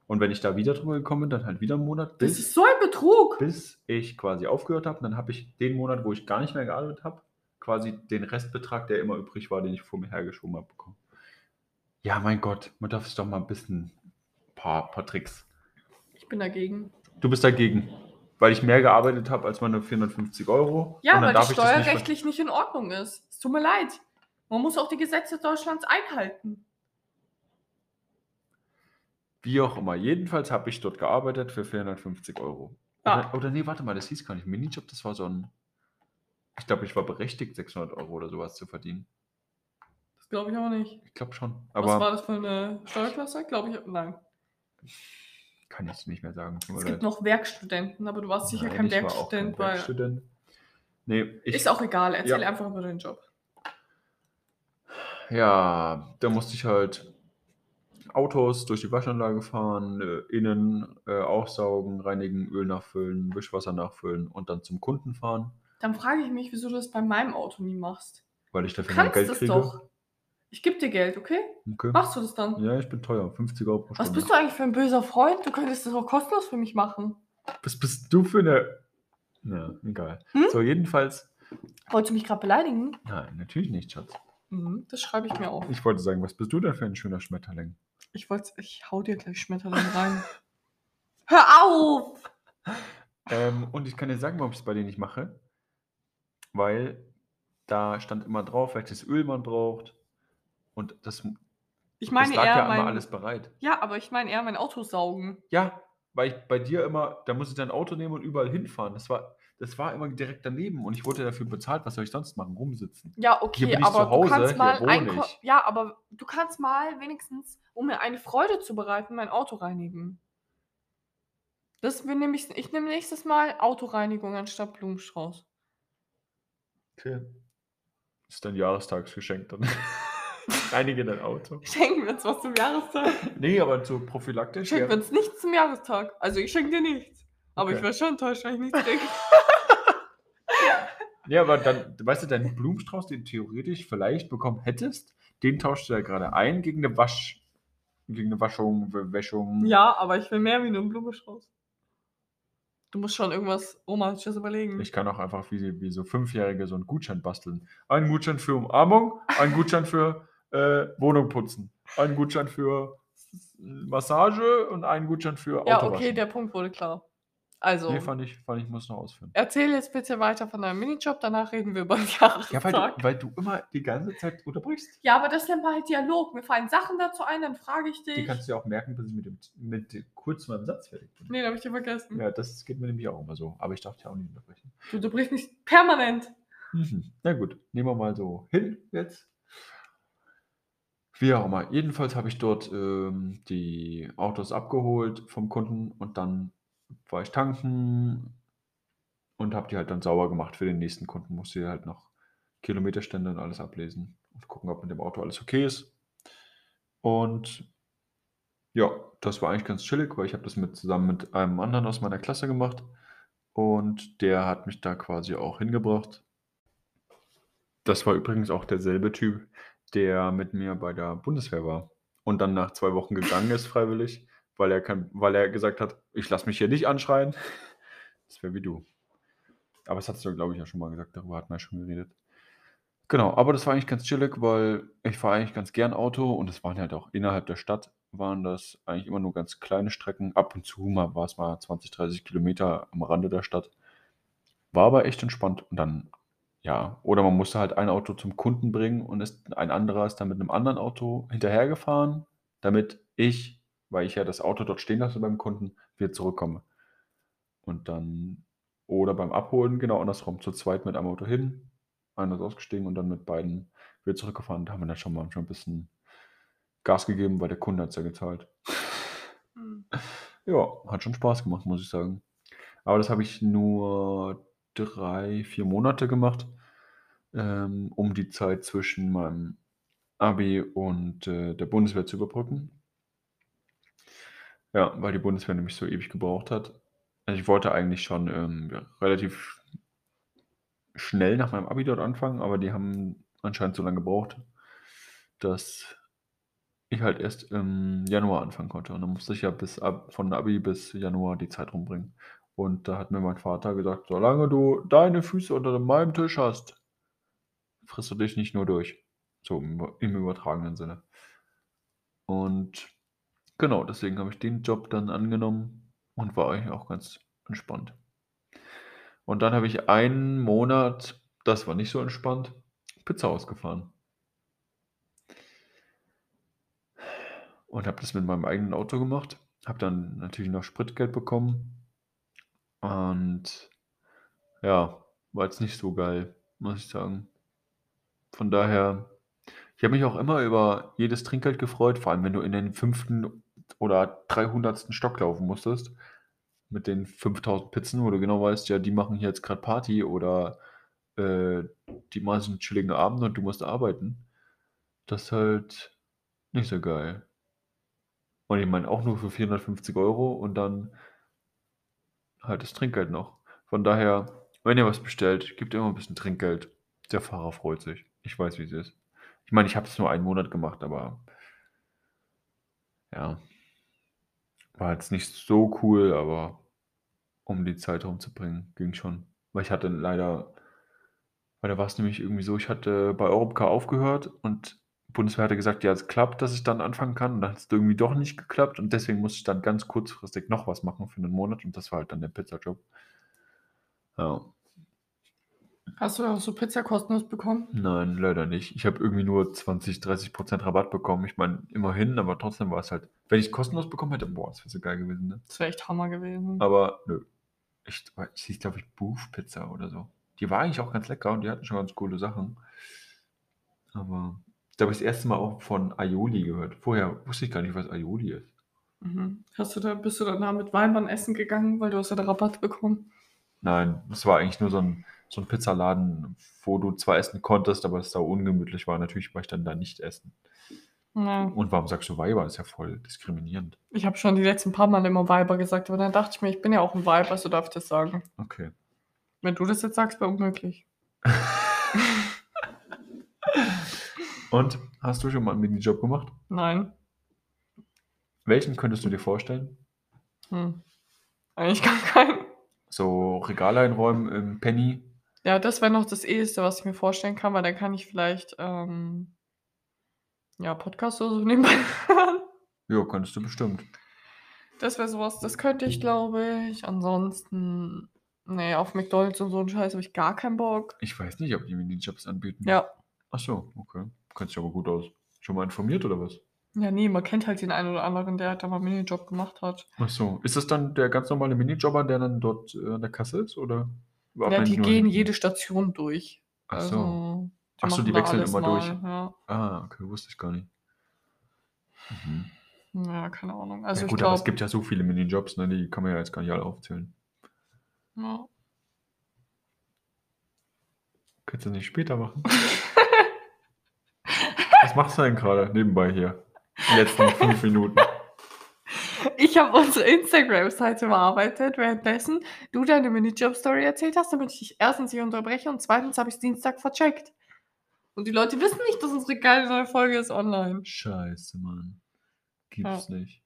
Und wenn ich da wieder drüber gekommen bin, dann halt wieder 'n Monat, Das bis ist so ein Betrug! bis ich quasi aufgehört habe. Dann habe ich den Monat, wo ich gar nicht mehr gearbeitet habe, quasi den Restbetrag, der immer übrig war, den ich vor mir hergeschoben habe, bekommen. Ja, mein Gott, man darf sich doch mal 'n bisschen paar paar Tricks. Ich bin dagegen. Du bist dagegen, weil ich mehr gearbeitet habe als meine 450 €? Ja, und dann weil das ich das nicht steuerrechtlich nicht in Ordnung ist. Es tut mir leid. Man muss auch die Gesetze Deutschlands einhalten. Wie auch immer. Jedenfalls habe ich dort gearbeitet für 450 €. Ja. Oder oder ne, warte mal, das hieß gar nicht Minijob, das war so 'n ich glaube, ich war berechtigt, 600 € oder so was zu verdienen. Das glaube ich aber nicht. Ich glaube schon, Was war aber das für 'ne Steuerklasse? Glaube ich nein. kann ich nicht mehr sagen, Es gibt noch Werkstudenten, aber du warst sicher Nein, kein ich war auch kein Werkstudent, weil Werkstudent. Ne, ich ist auch egal. Erzähl ja. einfach über deinen Job. Ja, da musste ich halt Autos durch die Waschanlage fahren, äh, innen, äh, aufsaugen, reinigen, Öl nachfüllen, Wischwasser nachfüllen und dann zum Kunden fahren, Dann frage ich mich, wieso du das bei meinem Auto nie machst. weil ich dafür mehr kannst Geld das kriege. doch. Ich gebe dir Geld, okay? Okay. Machst du das dann? Ja, ich bin teuer, 50 € pro Was Stunde. bist du eigentlich für ein böser Freund? Du könntest das auch kostenlos für mich machen. Was bist du für 'ne ja, egal. Hm? So, jedenfalls Wolltest du mich grad beleidigen? Nein, natürlich nicht, Schatz. Mhm, das schreibe ich mir auf. Ich wollte sagen, was bist du denn für 'n schöner Schmetterling? Ich wollte ich hau dir gleich Schmetterling rein. Hör auf! Ähm, und ich kann dir sagen, warum ich's bei dir nicht mache. Weil da stand immer drauf, welches Öl man braucht. Und das Ich das meine lag eher ja immer mein alles bereit. Ja, aber ich meine eher mein Auto saugen. Ja, weil ich bei dir immer da muss ich dein Auto nehmen und überall hinfahren. Das war das war immer direkt daneben und ich wurde dafür bezahlt. Was soll ich sonst machen? Rumsitzen. Ja, Hier okay, bin ich aber zu Hause, du kannst hier mal wohne ein ja, aber du kannst mal wenigstens, um mir eine Freude zu bereiten, mein Auto reinigen. Das wir nehme ich nehme nächstes Mal Autoreinigung anstatt Blumenstrauß. Okay. Ist dein Jahrestagsgeschenk dann. Reinige dein Auto. Schenken wir uns was zum Jahrestag? Ne, aber so prophylaktisch, Schenken ja. wir uns nichts zum Jahrestag. Also, ich schenke dir nichts. Aber ich Okay. wäre schon enttäuscht, wenn ich nichts kriege. Ja, aber dann weißt du, deinen Blumenstrauß, den du theoretisch vielleicht bekommen hättest, den tauschst du ja grade ein gegen 'ne Wasch gegen 'ne Waschung, Wäschung. Ja, aber ich will mehr wie nur 'n Blumenstrauß. Du musst schon irgendwas Romantisches überlegen. Ich kann auch einfach wie wie so Fünfjährige so 'n Gutschein basteln. Ein Gutschein für Umarmung, ein Gutschein für, äh, Wohnung putzen, ein Gutschein für Massage und einen Gutschein für Ja, Autowaschen. okay, der Punkt wurde klar. Also Ne, fand ich fand ich musst du noch ausführen. erzähl jetzt bitte weiter von deinem Minijob, danach reden wir über den Ja, weil Jahrestag. du weil du immer die ganze Zeit unterbrichst. Ja, aber das nennt man halt Dialog. Mir fallen Sachen dazu ein, dann frage ich Die dich. kannst du ja auch merken, bis ich mit dem mit kurz meinem Satz fertig bin. Ne, habe ich dir vergessen. Ja, das geht mir nämlich auch immer so. Aber ich darf dich auch nicht unterbrechen. Du unterbrichst mich permanent. Mhm. Na gut, nehmen wir mal so hin jetzt. Wie auch immer. Jedenfalls habe ich dort, ähm, die Autos abgeholt vom Kunden und dann war ich tanken und habe die halt dann sauber gemacht für den nächsten Kunden. Musste halt noch Kilometerstände und alles ablesen und gucken, ob mit dem Auto alles okay ist. Und ja, das war eigentlich ganz chillig, weil ich habe das mit zusammen mit einem anderen aus meiner Klasse gemacht und der hat mich da quasi auch hingebracht. Das war übrigens auch derselbe Typ, der mit mir bei der Bundeswehr war und dann nach zwei Wochen gegangen ist freiwillig, weil er kein weil er gesagt hat: „Ich lasse mich hier nicht anschreien.“ Das wäre wie du. Aber das hattest du, glaube ich, ja schon mal gesagt, darüber hatten wir ja schon geredet. Genau, aber das war eigentlich ganz chillig, weil ich fahre eigentlich ganz gern Auto und es waren halt auch innerhalb der Stadt waren das eigentlich immer nur ganz kleine Strecken. Ab und zu mal war es mal 20, 30 Kilometer am Rande der Stadt. War aber echt entspannt und dann ja, oder man musste halt ein Auto zum Kunden bringen und ist ein anderer ist dann mit 'nem anderen Auto hinterhergefahren, damit ich, weil ich ja das Auto dort stehen lasse beim Kunden, wieder zurückkomme. Und dann oder beim Abholen genau andersrum, zu zweit mit einem Auto hin, einer ist ausgestiegen und dann mit beiden wieder zurückgefahren. Da haben wir dann schon manchmal 'n bisschen Gas gegeben, weil der Kunde hat's ja gezahlt. Mhm. Ja, hat schon Spaß gemacht, muss ich sagen. Aber das habe ich nur 3, 4 Monate gemacht, ähm, um die Zeit zwischen meinem Abi und, äh, der Bundeswehr zu überbrücken. Ja, weil die Bundeswehr nämlich so ewig gebraucht hat. Also, ich wollte eigentlich schon, ähm, relativ schnell nach meinem Abi dort anfangen, aber die haben anscheinend so lang gebraucht, dass ich halt erst im Januar anfangen konnte. Und dann musste ich ja bis ab von Abi bis Januar die Zeit rumbringen. Und da hat mir mein Vater gesagt: „Solange du deine Füße unter meinem Tisch hast, frisst du dich nicht nur durch.“ So im im übertragenen Sinne. Und genau, deswegen habe ich den Job dann angenommen und war eigentlich auch ganz entspannt. Und dann habe ich einen Monat, das war nicht so entspannt, Pizza ausgefahren. Und habe das mit meinem eigenen Auto gemacht, habe dann natürlich noch Spritgeld bekommen. Und ja, war jetzt nicht so geil, muss ich sagen. Von daher ich habe mich auch immer über jedes Trinkgeld gefreut, vor allem wenn du in den 5. oder 300. Stock laufen musstest mit den 5.000 Pizzen, wo du genau weißt, ja, die machen hier jetzt grad Party oder, äh, die machen sich 'n chilligen Abend und du musst arbeiten. Das ist halt nicht so geil. Und ich meine auch nur für 450 € und dann halt das Trinkgeld noch. Von daher, wenn ihr was bestellt, gebt immer 'n bisschen Trinkgeld. Der Fahrer freut sich. Ich weiß, wie's ist. Ich meine, ich habe es nur einen Monat gemacht, aber ja. War jetzt nicht so cool, aber um die Zeit rumzubringen, ging schon. Weil ich hatte leider weil da war's nämlich irgendwie so, ich hatte bei Europcar aufgehört und Bundeswehr hatte gesagt: „Ja, es klappt, dass ich dann anfangen kann.“ Und dann hat's irgendwie doch nicht geklappt und deswegen musste ich dann ganz kurzfristig noch was machen für 'nen Monat und das war halt dann der Pizzajob. Ja. Hast du auch so Pizza kostenlos bekommen? Nein, leider nicht. Ich habe irgendwie nur 20, 30 % Rabatt bekommen. Ich meine, immerhin, aber trotzdem war's halt wenn ich's kostenlos bekommen hätte, boah, das wäre so geil gewesen, ne? Das wäre echt Hammer gewesen. Aber nö. Ich es hieß, glaube ich, Boof Pizza oder so. Die war eigentlich auch ganz lecker und die hatten schon ganz coole Sachen. Aber da habe ich das erste Mal auch von Aioli gehört. Vorher wusste ich gar nicht, was Aioli ist. Mhm. Hast du da bist du danach mit Weinmann essen gegangen, weil du hast ja da Rabatt bekommen? Nein, das war eigentlich nur so 'n so 'n Pizzaladen, wo du zwar essen konntest, aber es sau ungemütlich war. Natürlich war ich dann da nicht essen. Ja. Und warum sagst du Weiber? Ist ja voll diskriminierend. Ich habe schon die letzten paar Mal immer Weiber gesagt, aber dann dachte ich mir, ich bin ja auch 'n Weib, also darf ich das sagen. Okay. Wenn du das jetzt sagst, wäre unmöglich. Und, hast du schon mal 'n Minijob gemacht? Nein. Welchen könntest du dir vorstellen? Hm. Eigentlich gar keinen. So Regale einräumen im Penny? Ja, das wäre noch das Eheste, was ich mir vorstellen kann, weil dann kann ich vielleicht, ähm ja, Podcast oder so nebenbei hören. Ja, könntest du bestimmt. Das wäre so was, das könnte ich, glaube ich. Ansonsten, ne, auf McDonald's und so 'n Scheiß habe ich gar keinen Bock. Ich weiß nicht, ob die Minijobs anbieten. Ja. Ach so, okay. Kennst dich aber gut aus. Schon mal informiert oder was? Ja, ne, man kennt halt den einen oder anderen, der halt da mal Minijob gemacht hat. Ach so. Ist das dann der ganz normale Minijobber, der dann dort, äh, an der Kasse ist, oder Ja, die gehen jede Station durch. Ach so. Also, die Ach so, die wechseln immer durch. mal, ja. Ah, okay, wusste ich gar nicht. Mhm. Ja, keine Ahnung. Ja Also, ich gut, aber es gibt ja so viele Minijobs, ne, die kann man ja jetzt gar nicht alle aufzählen. Ja. Könntest du nicht später machen? Was machst du denn gerade nebenbei hier? Die letzten fünf Minuten. Ich habe unsere Instagram-Seite bearbeitet, währenddessen du deine Minijob-Story erzählt hast, damit ich dich erstens nicht unterbreche und zweitens habe ich es Dienstag vercheckt. Und die Leute wissen nicht, dass unsere geile neue Folge ist online. Scheiße, Mann. Gibt's nicht.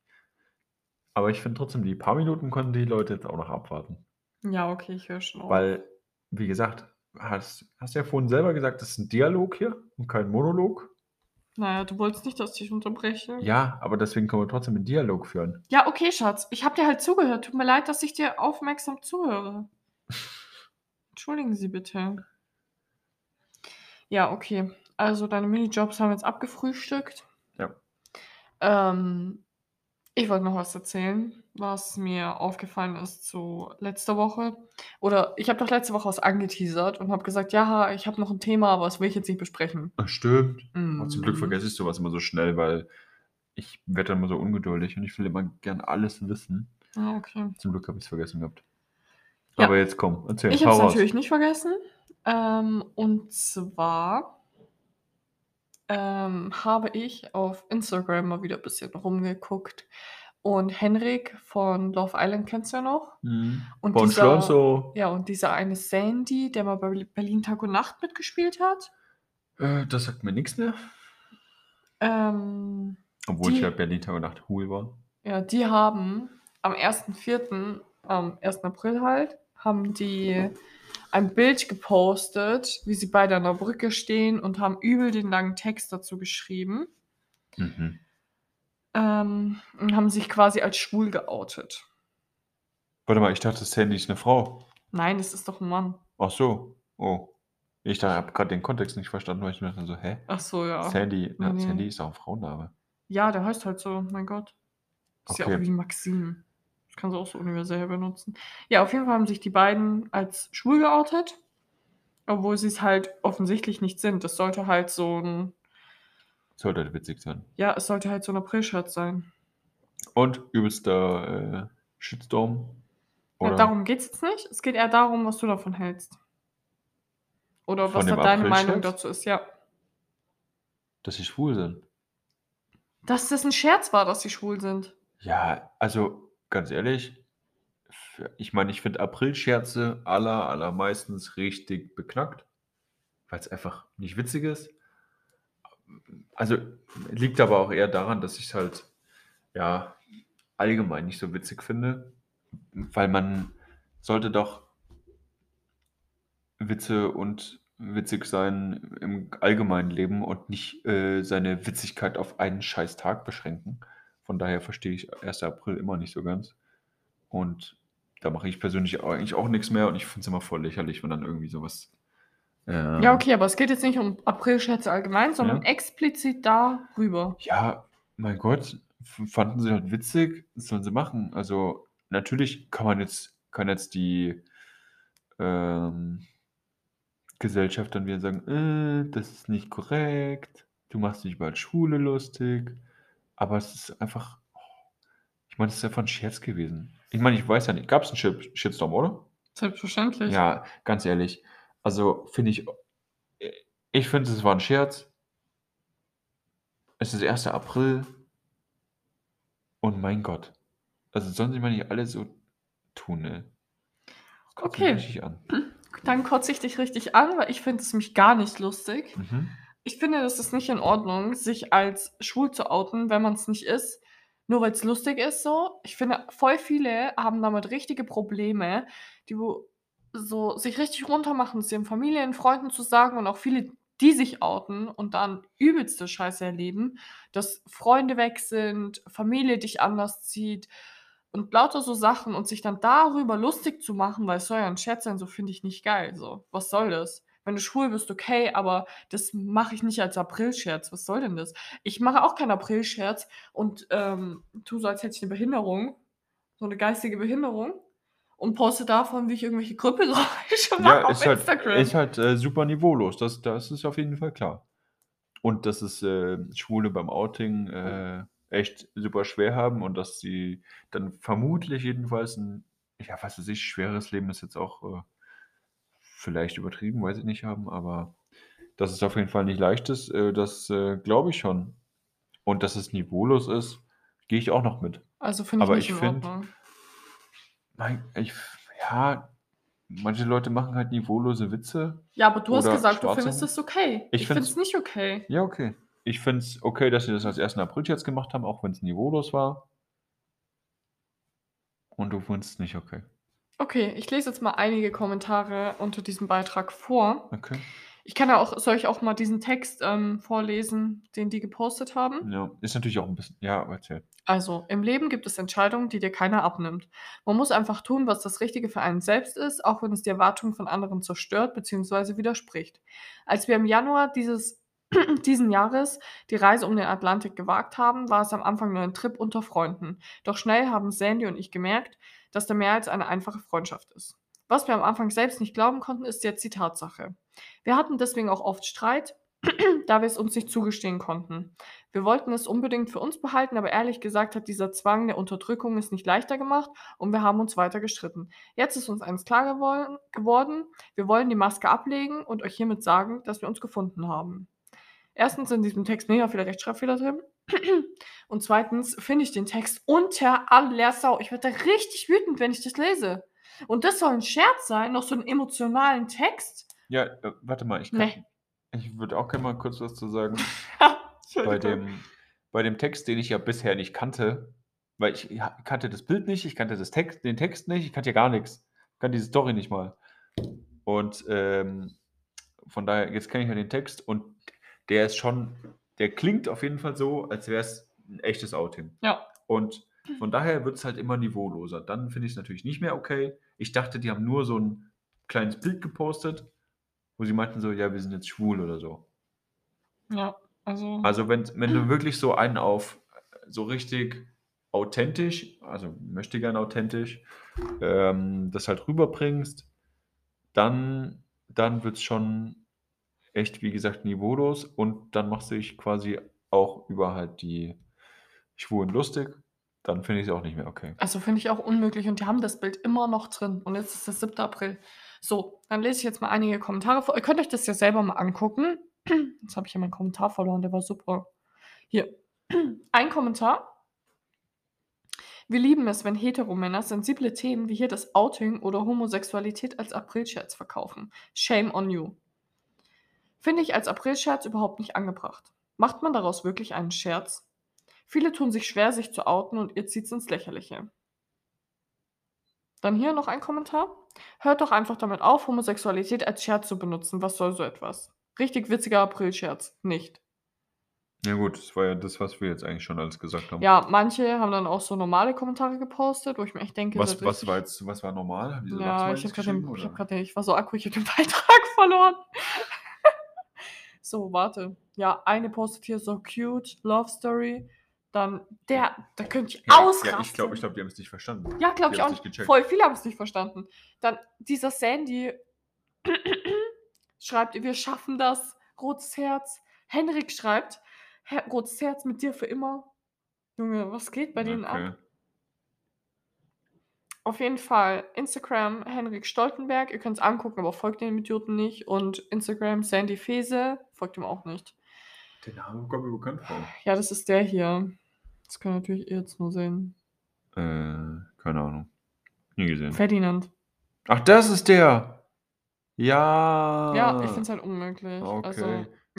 Aber ich finde trotzdem, die paar Minuten konnten die Leute jetzt auch noch abwarten. Ja, okay, ich höre schon auf. Weil, wie gesagt, hast, hast ja vorhin selber gesagt, das ist ein Dialog hier und kein Monolog. Naja, du wolltest nicht, dass ich dich unterbreche. Ja, aber deswegen können wir trotzdem einen Dialog führen. Ja, okay, Schatz. Ich habe dir halt zugehört. Tut mir leid, dass ich dir aufmerksam zuhöre. Entschuldigen Sie bitte. Ja, okay. Also deine Minijobs haben wir jetzt abgefrühstückt. Ja. Ähm, ich wollte noch was erzählen, was mir aufgefallen ist zu letzter Woche. Oder ich habe doch letzte Woche was angeteasert und habe gesagt, ja, ich habe noch ein Thema, aber das will ich jetzt nicht besprechen. Ach, stimmt. Und zum Glück Mhm. vergesse ich sowas immer so schnell, weil ich werde dann immer so ungeduldig und ich will immer gern alles wissen. Ah, okay. Zum Glück habe ich es vergessen gehabt. Ja. Aber jetzt komm, erzähl. Ich habe es natürlich nicht vergessen. Ähm, und zwar ähm, habe ich auf Instagram mal wieder ein bisschen rumgeguckt. Und Henrik von Love Island kennst du ja noch. Mhm. Und Bon dieser, ja, und dieser eine Sandy, der mal bei Berlin Tag und Nacht mitgespielt hat. Äh, das sagt mir nichts mehr. Ähm, Obwohl ich Die- ja Berlin Tag und Nacht Hool war. ja, die haben am 1.4., am 1. April halt, haben die ein Bild gepostet, wie sie beide an der Brücke stehen und haben übel den langen Text dazu geschrieben Mhm. ähm, und haben sich quasi als schwul geoutet. Warte mal, ich dachte, Sandy ist eine Frau. Nein, das ist doch ein Mann. Ach so. Oh. Ich dachte, ich habe gerade den Kontext nicht verstanden, weil ich mir dachte so, hä? Ach so, ja. Sandy, na, Nee. Sandy ist auch ein Frauenname. Ja, der heißt halt so, mein Gott. Ist ja Okay. auch wie Maxim. Kannst du auch so universell benutzen. Ja, auf jeden Fall haben sich die beiden als schwul geoutet, obwohl sie es halt offensichtlich nicht sind. Das sollte halt so ein, Sollte halt witzig sein. ja, es sollte halt so ein April-Scherz sein. Und übelster äh, Shitstorm. Ja, darum geht es jetzt nicht. Es geht eher darum, was du davon hältst. Oder Von was da deine Meinung dazu ist, ja. dass sie schwul sind. Dass das ein Scherz war, dass sie schwul sind. Ja, also ganz ehrlich, ich meine, ich finde Aprilscherze aller, allermeistens richtig beknackt, weil es einfach nicht witzig ist. Also liegt aber auch eher daran, dass ich es halt ja allgemein nicht so witzig finde, weil man sollte doch Witze und witzig sein im allgemeinen Leben und nicht äh, seine Witzigkeit auf einen scheiß Tag beschränken. Von daher verstehe ich 1. April immer nicht so ganz. Und da mache ich persönlich eigentlich auch nichts mehr und ich finde es immer voll lächerlich, wenn dann irgendwie sowas. ähm, Ja, okay, aber es geht jetzt nicht um April-Scherze allgemein, sondern Ja. explizit darüber. Ja, mein Gott, fanden sie halt witzig, das sollen sie machen. Also natürlich kann man jetzt, kann jetzt die ähm, Gesellschaft dann wieder sagen, äh, das ist nicht korrekt, du machst dich über als Schwule lustig. Aber es ist einfach, ich meine, es ist einfach ein Scherz gewesen. Ich meine, ich weiß ja nicht, gab es einen Shit- Shitstorm, oder? Selbstverständlich. Ja, ganz ehrlich. Also finde ich, ich finde, es war ein Scherz. Es ist 1. April. Und mein Gott. Also sollen sie mal nicht alle so tun, ne? Das Okay. an. Dann kotze ich dich richtig an, weil ich finde es mich gar nicht lustig. Mhm. Ich finde, das ist nicht in Ordnung, sich als schwul zu outen, wenn man es nicht ist, nur weil es lustig ist so. Ich finde, voll viele haben damit richtige Probleme, die so sich richtig runtermachen, es ihren Familien, Freunden zu sagen und auch viele, die sich outen und dann übelste Scheiße erleben, dass Freunde weg sind, Familie dich anders zieht und lauter so Sachen und sich dann darüber lustig zu machen, weil es soll ja ein Scherz sein, so finde ich nicht geil. So, was soll das? Wenn du schwul bist, okay, aber das mache ich nicht als Aprilscherz. Was soll denn das? Ich mache auch keinen Aprilscherz und ähm, tu so, als hätte ich eine Behinderung, so eine geistige Behinderung und poste davon, wie ich irgendwelche Krüppelgeräusche mache Ja, auf ist halt, Instagram. ist halt äh, super niveaulos. Das, das ist auf jeden Fall klar. Und dass es äh, Schwule beim Outing äh, echt super schwer haben und dass sie dann vermutlich jedenfalls ein, ja, was weiß ich, schweres Leben ist jetzt auch äh, vielleicht übertrieben, weiß ich nicht, haben, aber dass es auf jeden Fall nicht leicht ist, äh, das, äh, glaube ich schon. Und dass es niveaulos ist, gehe ich auch noch mit. Also, finde ich Aber nicht ich in finde ich ja, manche Leute machen halt niveaulose Witze Ja, aber du hast gesagt, du schwarzer findest es okay. Ich Ich finde es es nicht okay. ja, okay. Ich finde es okay, dass sie das als 1. Aprilscherz gemacht haben, auch wenn's niveaulos war. Und du findest es nicht okay. Okay, ich lese jetzt mal einige Kommentare unter diesem Beitrag vor. Okay. Ich kann ja auch soll ich auch mal diesen Text, ähm, vorlesen, den die gepostet haben? Ja, ist natürlich auch 'n bisschen ja, erzähl. Also, im Leben gibt es Entscheidungen, die dir keiner abnimmt. Man muss einfach tun, was das Richtige für einen selbst ist, auch wenn es die Erwartungen von anderen zerstört bzw. widerspricht. Als wir im Januar dieses diesen Jahres die Reise um den Atlantik gewagt haben, war es am Anfang nur ein Trip unter Freunden. Doch schnell haben Sandy und ich gemerkt, dass da mehr als eine einfache Freundschaft ist. Was wir am Anfang selbst nicht glauben konnten, ist jetzt die Tatsache. Wir hatten deswegen auch oft Streit, da wir es uns nicht zugestehen konnten. Wir wollten es unbedingt für uns behalten, aber ehrlich gesagt hat dieser Zwang der Unterdrückung es nicht leichter gemacht und wir haben uns weiter gestritten. Jetzt ist uns eins klar geworden: Wir wollen die Maske ablegen und euch hiermit sagen, dass wir uns gefunden haben. Erstens in diesem Text mega viele Rechtschreibfehler drin. Und zweitens finde ich den Text unter aller Sau. Ich werde da richtig wütend, wenn ich das lese. Und das soll 'n Scherz sein, noch so 'n emotionalen Text? Ja, äh, warte mal, ich kann Ne. ich würde auch gerne mal kurz was zu sagen. Bei dem bei dem Text, den ich ja bisher nicht kannte, weil ich kannte das Bild nicht, ich kannte das Text den Text nicht, ich kannte ja gar nix. Kannte diese Story nicht mal. Und, ähm, von daher jetzt kenne ich ja den Text und der ist schon der klingt auf jeden Fall so, als wäre es 'n echtes Outing. Ja. Und von daher wird's halt immer niveauloser. Dann finde ich's natürlich nicht mehr okay. Ich dachte, die haben nur so 'n kleines Bild gepostet, wo sie meinten so: „Ja, wir sind jetzt schwul“ oder so. Ja, also Also, wenn's wenn du wirklich so einen auf so richtig authentisch, also möchte gern authentisch, ähm, das halt rüberbringst, dann dann wird's schon echt, wie gesagt, niveaulos und dann machst du dich quasi auch über halt die Schwulen lustig. Dann finde ich's auch nicht mehr okay. Also, finde ich auch unmöglich und die haben das Bild immer noch drin und jetzt ist der 7. April. So, dann lese ich jetzt mal einige Kommentare vor. Ihr könnt euch das ja selber mal angucken. Jetzt habe ich ja meinen Kommentar verloren, der war super. Hier, ein Kommentar. Wir lieben es, wenn Heteromänner sensible Themen wie hier das Outing oder Homosexualität als Aprilscherz verkaufen. Shame on you. Finde ich als Aprilscherz überhaupt nicht angebracht. Macht man daraus wirklich einen Scherz? Viele tun sich schwer, sich zu outen und ihr zieht's ins Lächerliche. Dann hier noch ein Kommentar. Hört doch einfach damit auf, Homosexualität als Scherz zu benutzen. Was soll so etwas? Richtig witziger Aprilscherz. Nicht. Ja gut, das war ja das, was wir jetzt eigentlich schon alles gesagt haben. Ja, manche haben dann auch so normale Kommentare gepostet, wo ich mir echt denke, Was was war jetzt was war normal? Haben die so Ja, ich habe geschrieben, ich grad den ich war so aggro, ich habe den Beitrag verloren. So, warte. Ja, eine postet hier so cute Love Story. Dann der da könnte ich Ja, ausrasten. ja, ich glaube ich glaube, die haben's nicht verstanden. Ja, glaube ich auch nicht. gecheckt. Voll viele haben's nicht verstanden. Dann dieser Sandy schreibt: „Wir schaffen das“, rotes Herz. Henrik schreibt: „Her rotes Herz mit dir für immer.“ Junge, was geht bei denen Okay. ab? Auf jeden Fall Instagram Henrik Stoltenberg. Ihr könnt's angucken, aber folgt dem Idioten nicht. Und Instagram Sandy Fese, folgt ihm auch nicht. Der Name kommt mir bekannt vor. Ja, das ist der hier. Das könnt natürlich ihr jetzt nur sehen. Äh, keine Ahnung. Nie gesehen. Ferdinand. Ach, das ist der! Ja. Ja, ich finde es halt unmöglich. Okay. Also,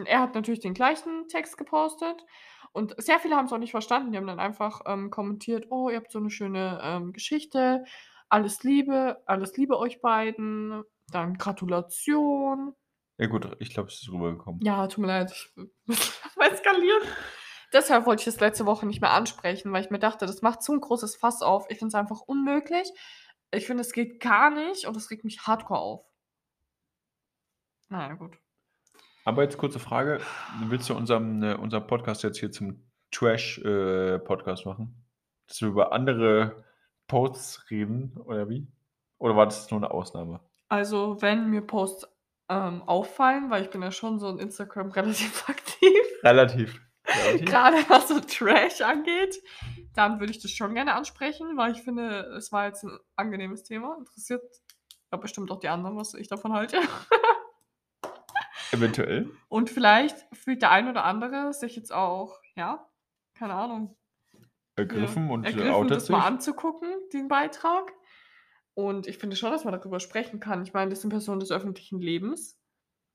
er hat natürlich den gleichen Text gepostet und sehr viele haben's auch nicht verstanden. Die haben dann einfach, ähm, kommentiert: „Oh, ihr habt so 'ne schöne, ähm, Geschichte. Alles Liebe alles Liebe euch beiden. Dann Gratulation.“ Ja gut, ich glaube, es ist rübergekommen. Ja, tut mir leid, ich am eskalieren. Deshalb wollte ich das letzte Woche nicht mehr ansprechen, weil ich mir dachte, das macht so 'n großes Fass auf. Ich finde es einfach unmöglich. Ich finde, es geht gar nicht und es regt mich hardcore auf. Na ja, gut. Aber jetzt kurze Frage: Willst du unserem äh, unseren Podcast jetzt hier zum Trash äh, machen? Dass wir über andere Posts reden oder wie? Oder war das nur 'ne Ausnahme? Also, wenn mir Posts, ähm, auffallen, weil ich bin ja schon so in Instagram relativ aktiv. Relativ. Relativ? Grade was so Trash angeht, dann würde ich das schon gerne ansprechen, weil ich finde, es war jetzt 'n angenehmes Thema. Interessiert glaube bestimmt auch die anderen, was ich davon halte. Eventuell. Und vielleicht fühlt der ein oder andere sich jetzt auch, ja, keine Ahnung, Ergriffen ja, und ergriffen, outet das mal sich. anzugucken, den Beitrag. Und ich finde schon, dass man darüber sprechen kann. Ich meine, das sind Personen des öffentlichen Lebens.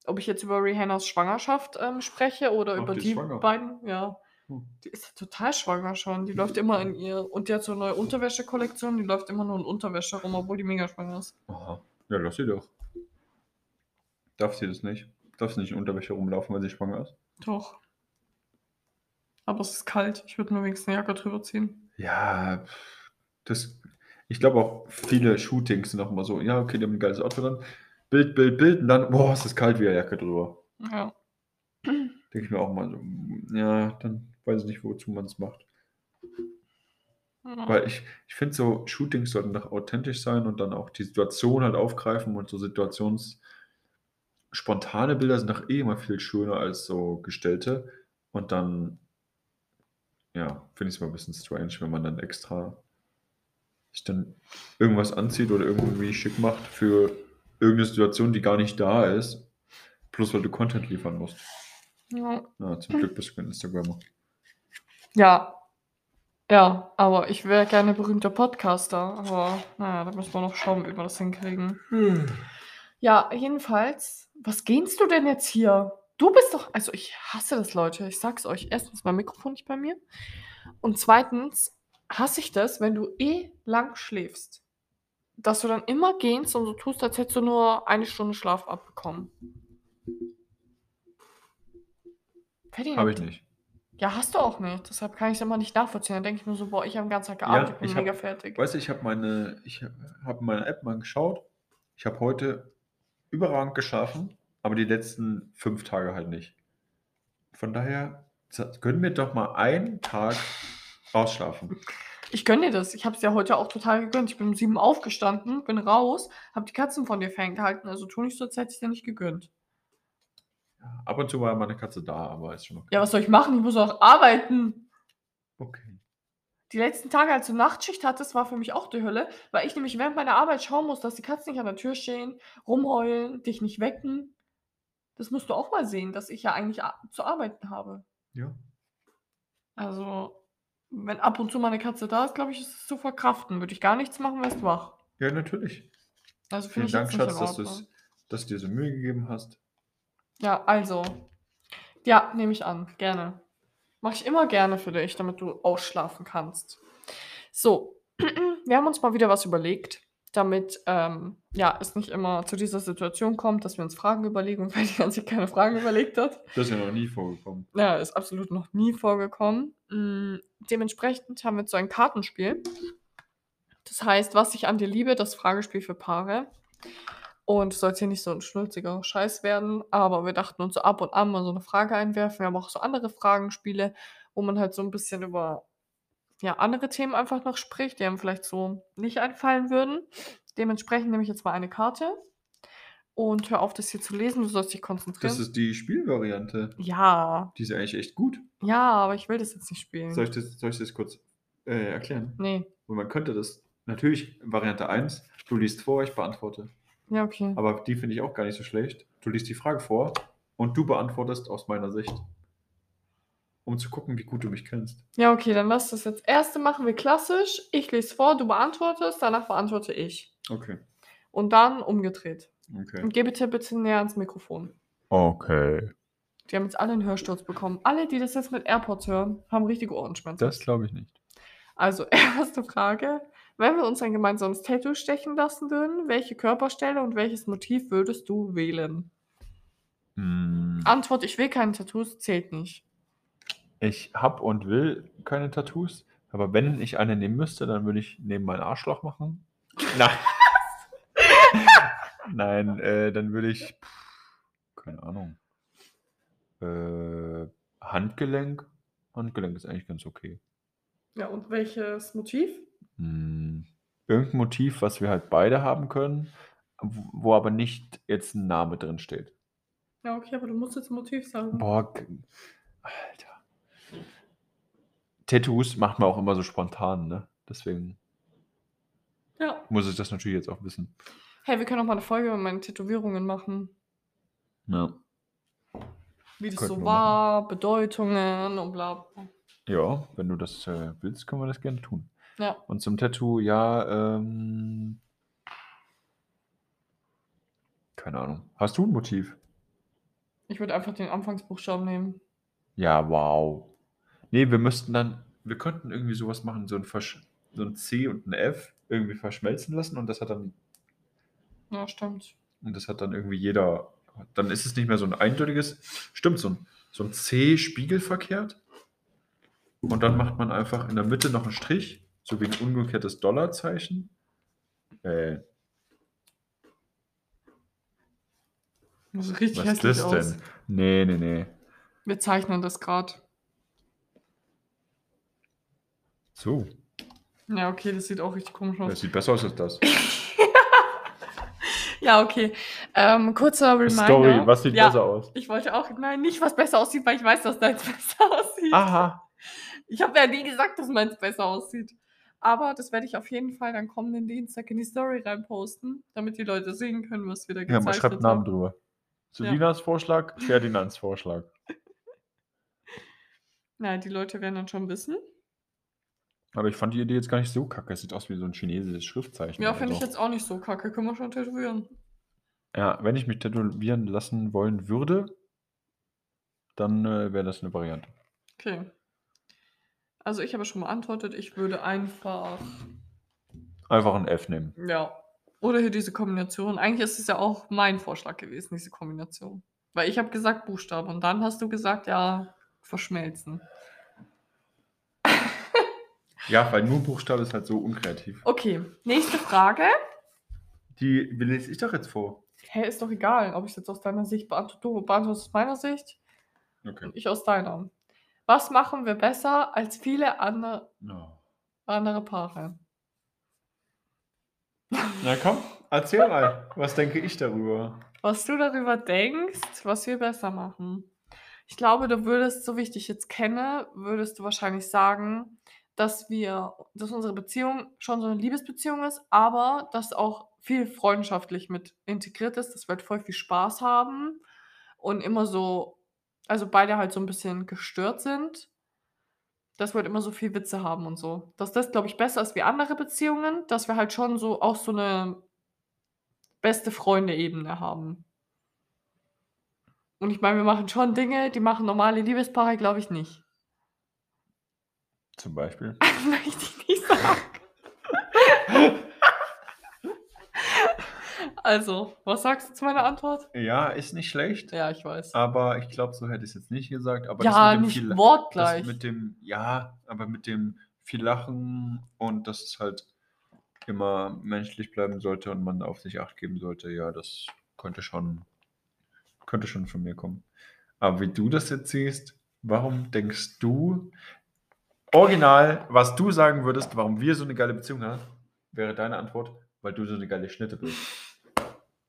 Ob ich jetzt über Rihannas Schwangerschaft ähm, spreche oder Ach, über die die beiden, ja. Hm. Die ist ja total schwanger schon. Die läuft immer in ihr. Und die hat so eine neue Unterwäsche-Kollektion. Die läuft immer nur in Unterwäsche rum, obwohl die mega schwanger ist. Aha. Ja, lass sie doch. Darf sie das nicht? Darf sie nicht in Unterwäsche rumlaufen, weil sie schwanger ist? Doch. Aber es ist kalt. Ich würde mir wenigstens eine Jacke drüber ziehen. Ja, das. Ich glaube auch viele Shootings sind auch immer so, ja, okay, die haben ein geiles Outfit dann. Bild, Bild, Bild und dann, boah, es ist kalt, wie eine Jacke drüber. Ja. Denke ich mir auch mal so, ja, dann weiß ich nicht, wozu man es macht. ja. Weil ich, ich finde so, Shootings sollten doch authentisch sein und dann auch die Situation halt aufgreifen und so Situations spontane Bilder sind doch eh immer viel schöner als so gestellte. Und dann, ja, finde ich es mal ein bisschen strange, wenn man dann extra sich dann irgendwas anzieht oder irgendwie schick macht für irgendeine Situation, die gar nicht da ist. Plus, weil du Content liefern musst. ja. Ja, zum Glück bist du kein Instagrammer. Ja. Ja, aber ich wäre gerne berühmter Podcaster. Aber naja, da müssen wir noch schauen, wie wir das hinkriegen. Ja, jedenfalls, was gehst du denn jetzt hier? Du bist doch, also ich hasse das, Leute. Ich sag's euch. Erstens, mein Mikrofon nicht bei mir. Und zweitens hasse ich das, wenn du eh lang schläfst. Dass du dann immer gehst und so tust, als hättest du nur eine Stunde Schlaf abbekommen. Ferdinand, Habe ich nicht. Ja, hast du auch nicht. Deshalb kann ich es immer nicht nachvollziehen. Dann denke ich mir so, boah, ich habe den ganzen Tag Ja, gearbeitet, ich bin ich hab- mega fertig. Weißt du, ich habe meine, ich habe meine App mal geschaut. Ich habe heute überragend geschlafen, aber die letzten fünf Tage halt nicht. Von daher gönnen wir doch mal einen Tag ausschlafen. Ich gönne dir das. Ich habe es ja heute auch total gegönnt. Ich bin um sieben aufgestanden, bin raus, habe die Katzen von dir ferngehalten. Also tu nicht so, als hätte ich dir nicht gegönnt. Ja, ab und zu war meine Katze da, aber ist schon okay. Ja, was soll ich machen? Ich muss auch arbeiten. Okay. Die letzten Tage, als du Nachtschicht hattest, war für mich auch die Hölle, weil ich nämlich während meiner Arbeit schauen muss, dass die Katzen nicht an der Tür stehen, rumheulen, dich nicht wecken. Das musst du auch mal sehen, dass ich ja eigentlich zu arbeiten habe. Ja. Also, wenn ab und zu meine Katze da ist, glaube ich, ist es zu verkraften. Würde ich gar nichts machen, wärst wach. Ja, natürlich. Also Vielen Dank, Schatz, dass, dass du dir so Mühe gegeben hast. Ja, also. Ja, nehme ich an. Gerne. Mache ich immer gerne für dich, damit du ausschlafen kannst. So, wir haben uns mal wieder was überlegt, damit ähm, ja, es nicht immer zu dieser Situation kommt, dass wir uns Fragen überlegen und Ferdinand sich keine Fragen überlegt hat. Das ist ja noch nie vorgekommen. Ja, ist absolut noch nie vorgekommen. Mm, dementsprechend haben wir jetzt so ein Kartenspiel. Das heißt, was ich an dir liebe, das Fragespiel für Paare. Und es soll jetzt hier nicht so ein schnulziger Scheiß werden, aber wir dachten uns so ab und an mal so eine Frage einwerfen. Wir haben auch so andere Fragenspiele, wo man halt so ein bisschen über ja, andere Themen einfach noch spricht, die einem vielleicht so nicht einfallen würden. Dementsprechend nehme ich jetzt mal eine Karte und hör auf, das hier zu lesen. Du sollst dich konzentrieren. Das ist die Spielvariante. ja, Die ist eigentlich echt gut. ja, aber ich will das jetzt nicht spielen. Soll ich das, soll ich das kurz äh, erklären? Nee. Und man könnte das natürlich, Variante 1, du liest vor, ich beantworte. Ja, okay. Aber die finde ich auch gar nicht so schlecht. Du liest die Frage vor und du beantwortest aus meiner Sicht. Um zu gucken, wie gut du mich kennst. Ja, okay, dann lass das jetzt. Erste machen wir klassisch. Ich lese vor, du beantwortest, danach beantworte ich. Okay. Und dann umgedreht. Okay. Und geh bitte bitte näher ans Mikrofon. Okay. Die haben jetzt alle einen Hörsturz bekommen. Alle, die das jetzt mit AirPods hören, haben richtige Ohrenschmerzen. Das glaube ich nicht. Also, erste Frage. Wenn wir uns ein gemeinsames Tattoo stechen lassen würden, welche Körperstelle und welches Motiv würdest du wählen? Hm, Antwort, ich will keine Tattoos, zählt nicht. Ich habe und will keine Tattoos, aber wenn ich eine nehmen müsste, dann würde ich neben meinen Arschloch machen. Nein. Nein, äh, dann würde ich, pff, keine Ahnung, äh, Handgelenk. Handgelenk ist eigentlich ganz okay. Ja, und welches Motiv? Hm, irgendein Motiv, was wir halt beide haben können, wo aber nicht jetzt ein Name drin steht. Ja, okay, aber du musst jetzt ein Motiv sagen. Boah, Alter. Tattoos macht man auch immer so spontan, ne? Deswegen Ja. muss ich das natürlich jetzt auch wissen. Hey, wir können auch mal eine Folge über meine Tätowierungen machen. Ja. Wie das Könnten so war, Bedeutungen und bla bla. Ja, wenn du das äh, willst, können wir das gerne tun. Ja. Und zum Tattoo, ja, ähm. Keine Ahnung. Hast du ein Motiv? Ich würde einfach den Anfangsbuchstaben nehmen. Ja, wow. Nee, wir müssten dann, wir könnten irgendwie sowas machen, so ein, Versch so ein C und ein F irgendwie verschmelzen lassen und das hat dann, Ja, stimmt. und das hat dann irgendwie jeder, dann ist es nicht mehr so ein eindeutiges, stimmt, so ein, so ein C spiegelverkehrt. Und dann macht man einfach in der Mitte noch einen Strich, so wie ein umgekehrtes Dollarzeichen. Äh, Das sieht richtig was ist das aus. denn? Nee, nee, nee. Wir zeichnen das gerade. So, Ja, okay, das sieht auch richtig komisch aus. das sieht besser aus als das. Ja, okay. Ähm, kurzer Reminder. Story, was sieht ja, besser aus? Ich wollte auch, nein, nicht was besser aussieht, weil ich weiß, dass deins besser aussieht. Aha. Ich habe ja nie gesagt, dass meins besser aussieht. Aber das werde ich auf jeden Fall dann kommenden Dienstag in die Story reinposten, damit die Leute sehen können, was wir da Ja, gezeichnet man schreibt Namen haben. drüber. Selinas Vorschlag, Ferdinands Vorschlag. Ja, die Leute werden dann schon wissen. Aber ich fand die Idee jetzt gar nicht so kacke. Es sieht aus wie so ein chinesisches Schriftzeichen. Ja, finde ich so. jetzt auch nicht so kacke. Können wir schon tätowieren. Ja, wenn ich mich tätowieren lassen wollen würde, dann äh, wäre das eine Variante. Okay. Also ich habe schon beantwortet, ich würde einfach, Einfach ein F nehmen. ja, oder hier diese Kombination. Eigentlich ist es ja auch mein Vorschlag gewesen, diese Kombination. Weil ich habe gesagt Buchstaben und dann hast du gesagt, ja, verschmelzen. Ja, weil nur Buchstabe ist halt so unkreativ. Okay, nächste Frage. Die lese ich doch jetzt vor. Hä, ist doch egal, ob ich es jetzt aus deiner Sicht beantworte. Du beantwortest aus meiner Sicht Okay. und ich aus deiner. Was machen wir besser als viele andere, Ja. andere Paare? Na komm, erzähl mal. Was denke ich darüber? Was du darüber denkst, was wir besser machen. Ich glaube, du würdest, so wie ich dich jetzt kenne, würdest du wahrscheinlich sagen, dass wir, dass unsere Beziehung schon so eine Liebesbeziehung ist, aber dass auch viel freundschaftlich mit integriert ist, dass wir halt voll viel Spaß haben und immer so, also beide halt so ein bisschen gestört sind, dass wir halt immer so viel Witze haben und so. Dass das, glaube ich, besser ist wie andere Beziehungen, dass wir halt schon so auch so eine beste Freunde-Ebene haben. Und ich meine, wir machen schon Dinge, die machen normale Liebespaare, glaube ich, nicht. Zum Beispiel. Möchte ich nicht sagen. also, was sagst du zu meiner Antwort? Ja, ist nicht schlecht. Ja, ich weiß. Aber ich glaube, so hätte ich es jetzt nicht gesagt. Aber ja, das mit dem nicht viel, wortgleich. Das mit dem, ja, aber mit dem viel Lachen und dass es halt immer menschlich bleiben sollte und man auf sich acht geben sollte, ja, das könnte schon, könnte schon von mir kommen. Aber wie du das jetzt siehst, warum denkst du, original, was du sagen würdest, warum wir so eine geile Beziehung haben, wäre deine Antwort, weil du so eine geile Schnitte bist.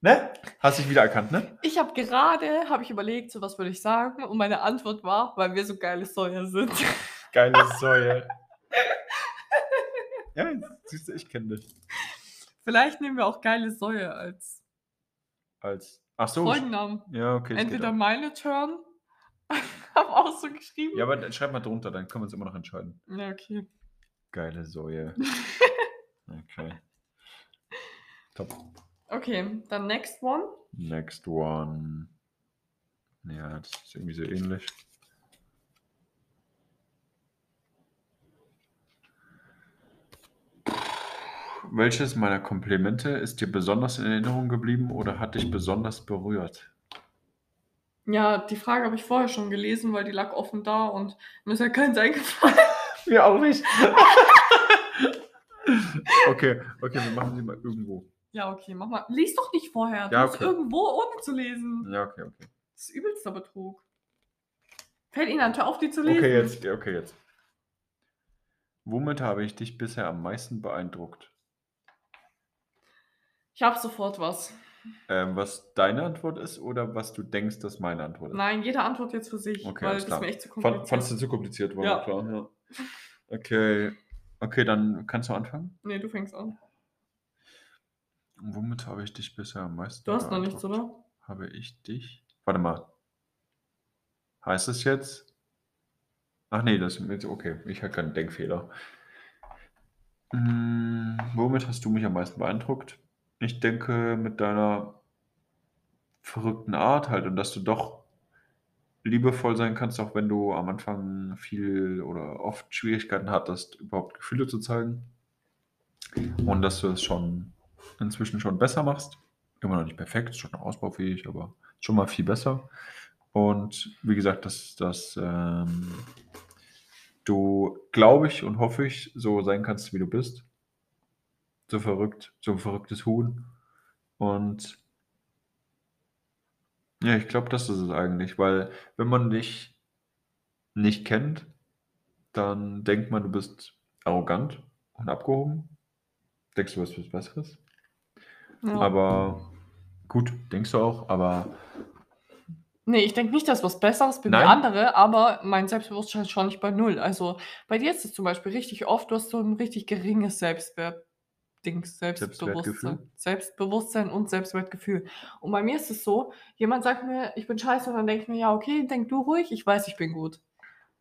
Ne? Hast dich wieder erkannt, ne? Ich habe gerade, habe ich überlegt, so was würde ich sagen, und meine Antwort war, weil wir so geile Säuer sind. Geile Säue. ja, siehst du, ich kenne dich. Vielleicht nehmen wir auch geile Säue als Als. Ach so. Freundennamen. Ja, okay. Entweder meine Turn, habe auch so geschrieben. Ja, aber dann schreib mal drunter, dann können wir uns immer noch entscheiden. Ja, okay. Geile Säue. Okay. Top. Okay, dann next one. Next one. Ja, das ist irgendwie so ähnlich. Welches meiner Komplimente ist dir besonders in Erinnerung geblieben oder hat dich besonders berührt? Ja, die Frage habe ich vorher schon gelesen, weil die lag offen da und mir ist ja keins eingefallen. Mir auch nicht. okay, okay, wir machen sie mal irgendwo. Ja, okay, mach mal. Lies doch nicht vorher. Du Ja, okay. irgendwo ohne zu lesen. Ja, okay, okay. Das ist übelster Betrug. Fällt Ihnen an, hör auf, die zu lesen. Okay, jetzt, okay, jetzt. Womit habe ich dich bisher am meisten beeindruckt? Ich habe sofort was. Ähm, was deine Antwort ist oder was du denkst, dass meine Antwort ist? Nein, jede Antwort jetzt für sich, Okay, weil das klar. mir echt zu Fand, kompliziert. fandst du zu kompliziert, war Ja. klar, ja. Okay, okay, dann kannst du anfangen. Nee, du fängst an. Womit habe ich dich bisher am meisten Du hast noch nichts, oder? Habe ich dich? Warte mal. Heißt es jetzt? Ach nee, das ist jetzt okay. Ich hatte keinen Denkfehler. Hm, womit hast du mich am meisten beeindruckt? Ich denke mit deiner verrückten Art halt und dass du doch liebevoll sein kannst, auch wenn du am Anfang viel oder oft Schwierigkeiten hattest, überhaupt Gefühle zu zeigen. Und dass du es schon inzwischen schon besser machst. Immer noch nicht perfekt, schon noch ausbaufähig, aber schon mal viel besser. Und wie gesagt, dass, dass ähm, du, glaube ich und hoffe ich, so sein kannst, wie du bist. So verrückt, so ein verrücktes Huhn. Und ja, ich glaube, das ist es eigentlich, weil wenn man dich nicht kennt, dann denkt man, du bist arrogant und abgehoben. Denkst du, was was Besseres? Ja. Aber gut, denkst du auch, aber Nee, ich denke nicht, dass was Besseres bin wie andere, aber mein Selbstbewusstsein ist schon nicht bei null. Also bei dir ist es zum Beispiel richtig oft, du hast so ein richtig geringes Selbstwert. Dings? Selbstbewusstsein. Selbstbewusstsein und Selbstwertgefühl. Und bei mir ist es so, jemand sagt mir, ich bin scheiße, und dann denke ich mir, ja, okay, denk du ruhig, ich weiß, ich bin gut.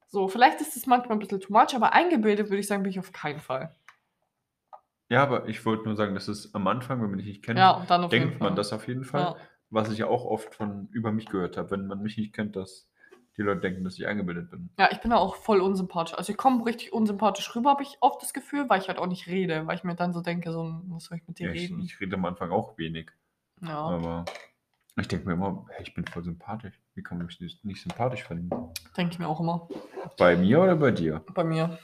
So, vielleicht ist es manchmal ein bisschen too much, aber eingebildet würde ich sagen, bin ich auf keinen Fall. ja, aber ich wollte nur sagen, dass es am Anfang, wenn man dich nicht kennt, Ja, denkt man das auf jeden Fall. Ja. Was ich ja auch oft von über mich gehört habe, wenn man mich nicht kennt, dass die Leute denken, dass ich eingebildet bin. Ja, ich bin da auch voll unsympathisch. Also ich komme richtig unsympathisch rüber, habe ich oft das Gefühl, weil ich halt auch nicht rede, weil ich mir dann so denke, so, was soll ich mit dir Ja, ich, reden? ich rede am Anfang auch wenig, ja. aber ich denke mir immer, hey, ich bin voll sympathisch. Wie kann man mich nicht, nicht sympathisch finden? Denke ich mir auch immer. Bei mir oder bei dir? Bei mir.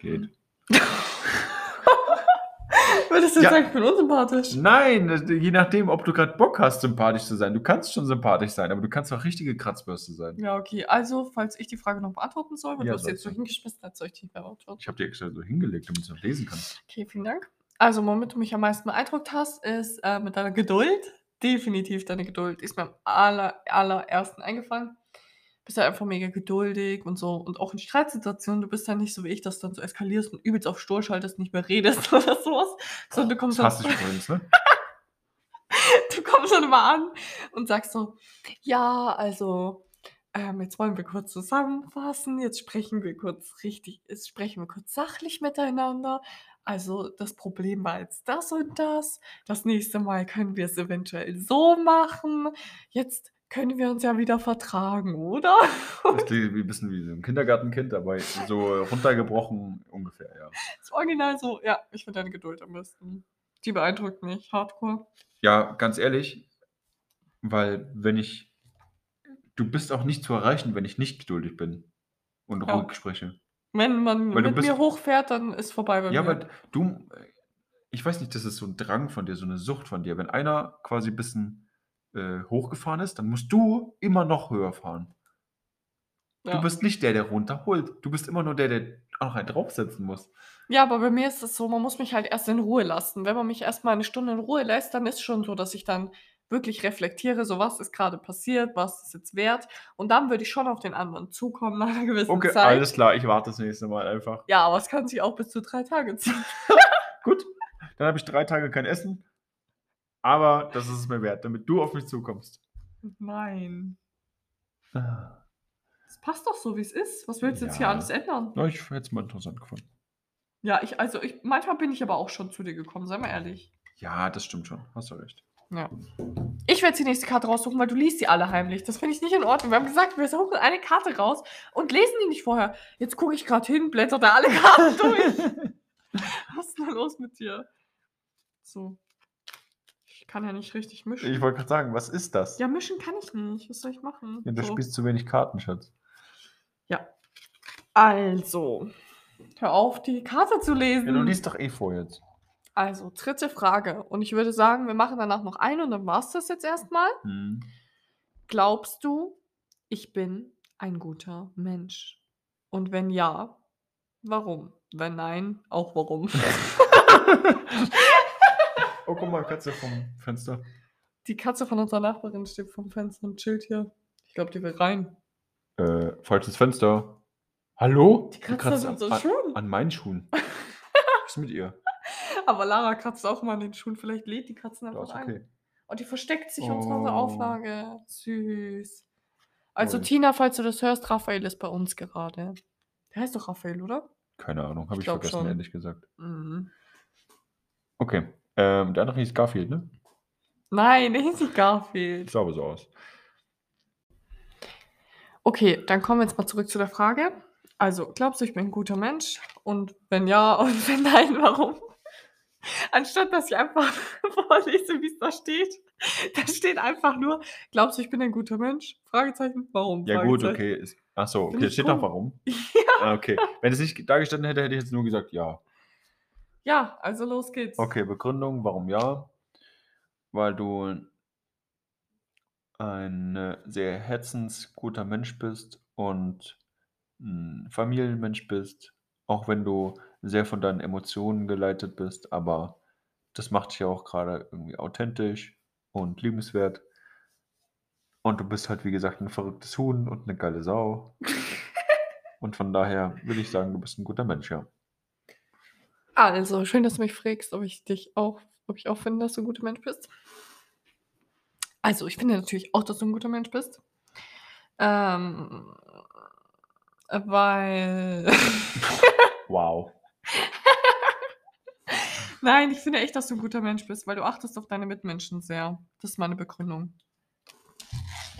Geht. Würdest du Ja. sagen, ich bin unsympathisch? Nein, je nachdem, ob du gerade Bock hast, sympathisch zu sein. Du kannst schon sympathisch sein, aber du kannst auch richtige Kratzbürste sein. Ja, okay. Also, falls ich die Frage noch beantworten soll, weil Ja, du hast jetzt so hingeschmissen, dann soll ich die beantworten. Ich habe dir extra so hingelegt, damit du es noch lesen kannst. Okay, vielen Dank. Also, womit du mich am meisten beeindruckt hast, ist äh, mit deiner Geduld. Definitiv deine Geduld. Ist mir am aller, allerersten eingefallen. Bist ja einfach mega geduldig und so. Und auch in Streitsituationen, du bist ja nicht so wie ich, dass du dann so eskalierst und übelst auf Stur schaltest, nicht mehr redest oder sowas. Sondern du kommst Das dann, übrigens, ne? du kommst dann immer an und sagst so, ja, also, ähm, jetzt wollen wir kurz zusammenfassen, jetzt sprechen wir kurz richtig, jetzt sprechen wir kurz sachlich miteinander. Also, das Problem war jetzt das und das. Das nächste Mal können wir es eventuell so machen. Jetzt können wir uns ja wieder vertragen, oder? Das klingt wie ein bisschen wie so ein Kindergartenkind, aber so runtergebrochen ungefähr, ja. Das Original so, ja, ich finde deine Geduld am besten. Die beeindruckt mich, hardcore. Ja, ganz ehrlich, weil wenn ich, du bist auch nicht zu erreichen, wenn ich nicht geduldig bin und Ja. ruhig spreche. Wenn man Weil mit bist- mir hochfährt, dann ist vorbei bei Ja, mir. aber du, ich weiß nicht, das ist so ein Drang von dir, so eine Sucht von dir. Wenn einer quasi ein bisschen äh, hochgefahren ist, dann musst du immer noch höher fahren. ja. Du bist nicht der, der runterholt. Du bist immer nur der, der auch noch einen draufsetzen muss. Ja, aber bei mir ist es so, man muss mich halt erst in Ruhe lassen. Wenn man mich erst mal 'ne Stunde in Ruhe lässt, dann ist schon so, dass ich dann wirklich reflektiere, so was ist gerade passiert, was ist jetzt wert und dann würde ich schon auf den anderen zukommen nach einer gewissen Okay, Zeit. alles klar, ich warte das nächste Mal einfach. Ja, aber es kann sich auch bis zu 3 Tage ziehen. Gut, dann habe ich drei Tage kein Essen. Aber das ist es mir wert, damit du auf mich zukommst. Nein. Ah. Es passt doch so, wie es ist. Was willst du jetzt hier Ja. alles ändern? Ja, ich hätte es mal interessant gefunden. Ja, ich also ich manchmal bin ich aber auch schon zu dir gekommen, sei mal ehrlich. Ja, das stimmt schon. Hast du recht. Ja. Ich werde jetzt die nächste Karte raussuchen, weil du liest die alle heimlich. Das finde ich nicht in Ordnung. Wir haben gesagt, wir suchen eine Karte raus und lesen die nicht vorher. Jetzt gucke ich gerade hin, blätter da alle Karten durch. Was ist denn da los mit dir? So. Ich kann ja nicht richtig mischen. Ich wollte gerade sagen, was ist das? ja, mischen kann ich nicht. Was soll ich machen? Ja, du so. spielst zu wenig Karten, Schatz. Also, hör auf, die Karte zu lesen. Ja, du liest doch eh vor jetzt. Also, dritte Frage. Und ich würde sagen, wir machen danach noch eine und dann war es das jetzt erstmal. Hm. Glaubst du, ich bin ein guter Mensch? Und wenn ja, warum? Wenn nein, auch warum? Oh, guck mal, Katze vom Fenster. Die Katze von unserer Nachbarin steht vom Fenster und chillt hier. Ich glaube, die will rein. Äh, falsches Fenster. Hallo? Die Katze sind so an, an meinen Schuhen. Was ist mit ihr? Aber Lara kratzt auch immer an den Schuhen. Vielleicht lädt die Katzen Ja, einfach ist ein. okay. Und die versteckt sich unter unserer Oh. Auflage. Süß. Also Toll. Tina, falls du das hörst, Raphael ist bei uns gerade. Der heißt doch Raphael, oder? Keine Ahnung, habe Ich ich, vergessen, schon. ehrlich gesagt. Mhm. Okay. Ähm, der andere hieß Garfield, ne? Nein, der hieß nicht Garfield. Sah aber so aus. Okay, dann kommen wir jetzt mal zurück zu der Frage. Also, glaubst du, ich bin ein guter Mensch? Und wenn ja, und wenn nein, warum? Anstatt dass ich einfach vorlese, wie es da steht. Da steht einfach nur, glaubst du, ich bin ein guter Mensch? Fragezeichen, warum? Ja, gut, okay. Ist, ach so, Find okay, steht noch gut. warum. Ja. Ah, okay. Wenn es nicht da gestanden hätte, hätte ich jetzt nur gesagt ja. Ja, also los geht's. Okay, Begründung, warum ja? Weil du ein äh, sehr herzensguter Mensch bist und ein Familienmensch bist, auch wenn du sehr von deinen Emotionen geleitet bist, aber das macht dich ja auch gerade irgendwie authentisch und liebenswert. Und du bist halt, wie gesagt, ein verrücktes Huhn und eine geile Sau. und von daher würde ich sagen, du bist ein guter Mensch, ja. Also, schön, dass du mich fragst, ob ich dich auch, ob ich auch finde, dass du ein guter Mensch bist. Also, ich finde natürlich auch, dass du ein guter Mensch bist. Ähm, äh, weil. Wow. Nein, ich finde echt, dass du ein guter Mensch bist, weil du achtest auf deine Mitmenschen sehr. Das ist meine Begründung.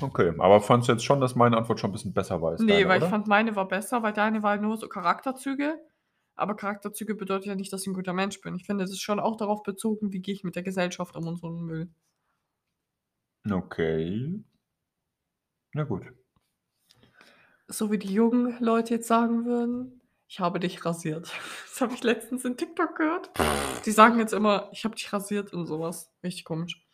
Okay, aber fandst du jetzt schon, dass meine Antwort schon ein bisschen besser war als Nee, deine, weil oder? ich fand, meine war besser, weil deine war nur so Charakterzüge. Aber Charakterzüge bedeutet ja nicht, dass ich ein guter Mensch bin. Ich finde, es ist schon auch darauf bezogen, wie gehe ich mit der Gesellschaft um und so einen Müll. Okay. Na gut. So wie die jungen Leute jetzt sagen würden, ich habe dich rasiert. Das habe ich letztens in TikTok gehört. Die sagen jetzt immer, ich habe dich rasiert und sowas. Richtig komisch.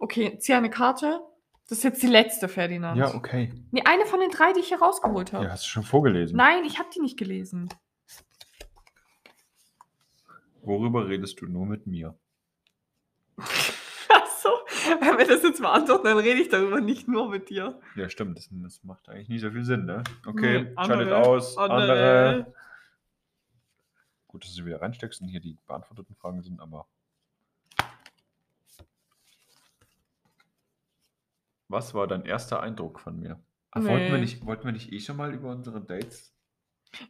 Okay, zieh eine Karte. Das ist jetzt die letzte, Ferdinand. Ja, okay. Nee, eine von den drei, die ich hier rausgeholt habe. Ja, hast du schon vorgelesen. Nein, ich habe die nicht gelesen. Worüber redest du nur mit mir? Achso, wenn wir das jetzt beantworten, dann rede ich darüber nicht nur mit dir. Ja, stimmt. Das, das macht eigentlich nicht so viel Sinn, ne? Okay, Nee, schaltet aus. Andere. andere. Gut, dass du wieder reinsteckst und hier die beantworteten Fragen sind, aber. Was war dein erster Eindruck von mir? Ach, wollten, wir Nee. nicht, wollten wir nicht eh schon mal über unsere Dates?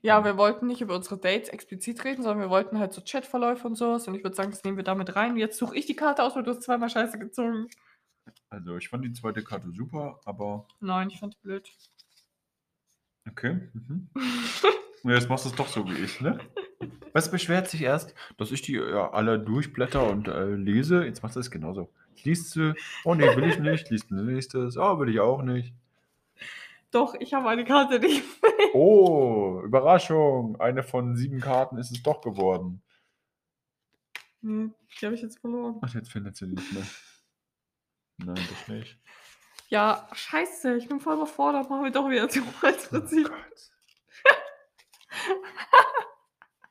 Ja, wir wollten nicht über unsere Dates explizit reden, sondern wir wollten halt so Chatverläufe und sowas. Und ich würde sagen, das nehmen wir damit rein. Jetzt suche ich die Karte aus, weil du hast zweimal Scheiße gezogen. Also, ich fand die zweite Karte super, aber. Nein, ich fand die blöd. Okay. Mhm. Ja, jetzt machst du es doch so wie ich, ne? Was beschwert sich erst, dass ich die ja, alle durchblätter und äh, lese? Jetzt machst du es genauso. Liest du, oh nee, will ich nicht, liest ein nächstes, oh, will ich auch nicht. Doch, ich habe eine Karte, die. Oh, Überraschung, eine von sieben Karten ist es doch geworden. Hm, die habe ich jetzt verloren. Ach, jetzt findet sie nicht mehr. Nein, das nicht. Ja, scheiße, ich bin voll überfordert. Machen wir doch wieder zum Prinzip. Gott.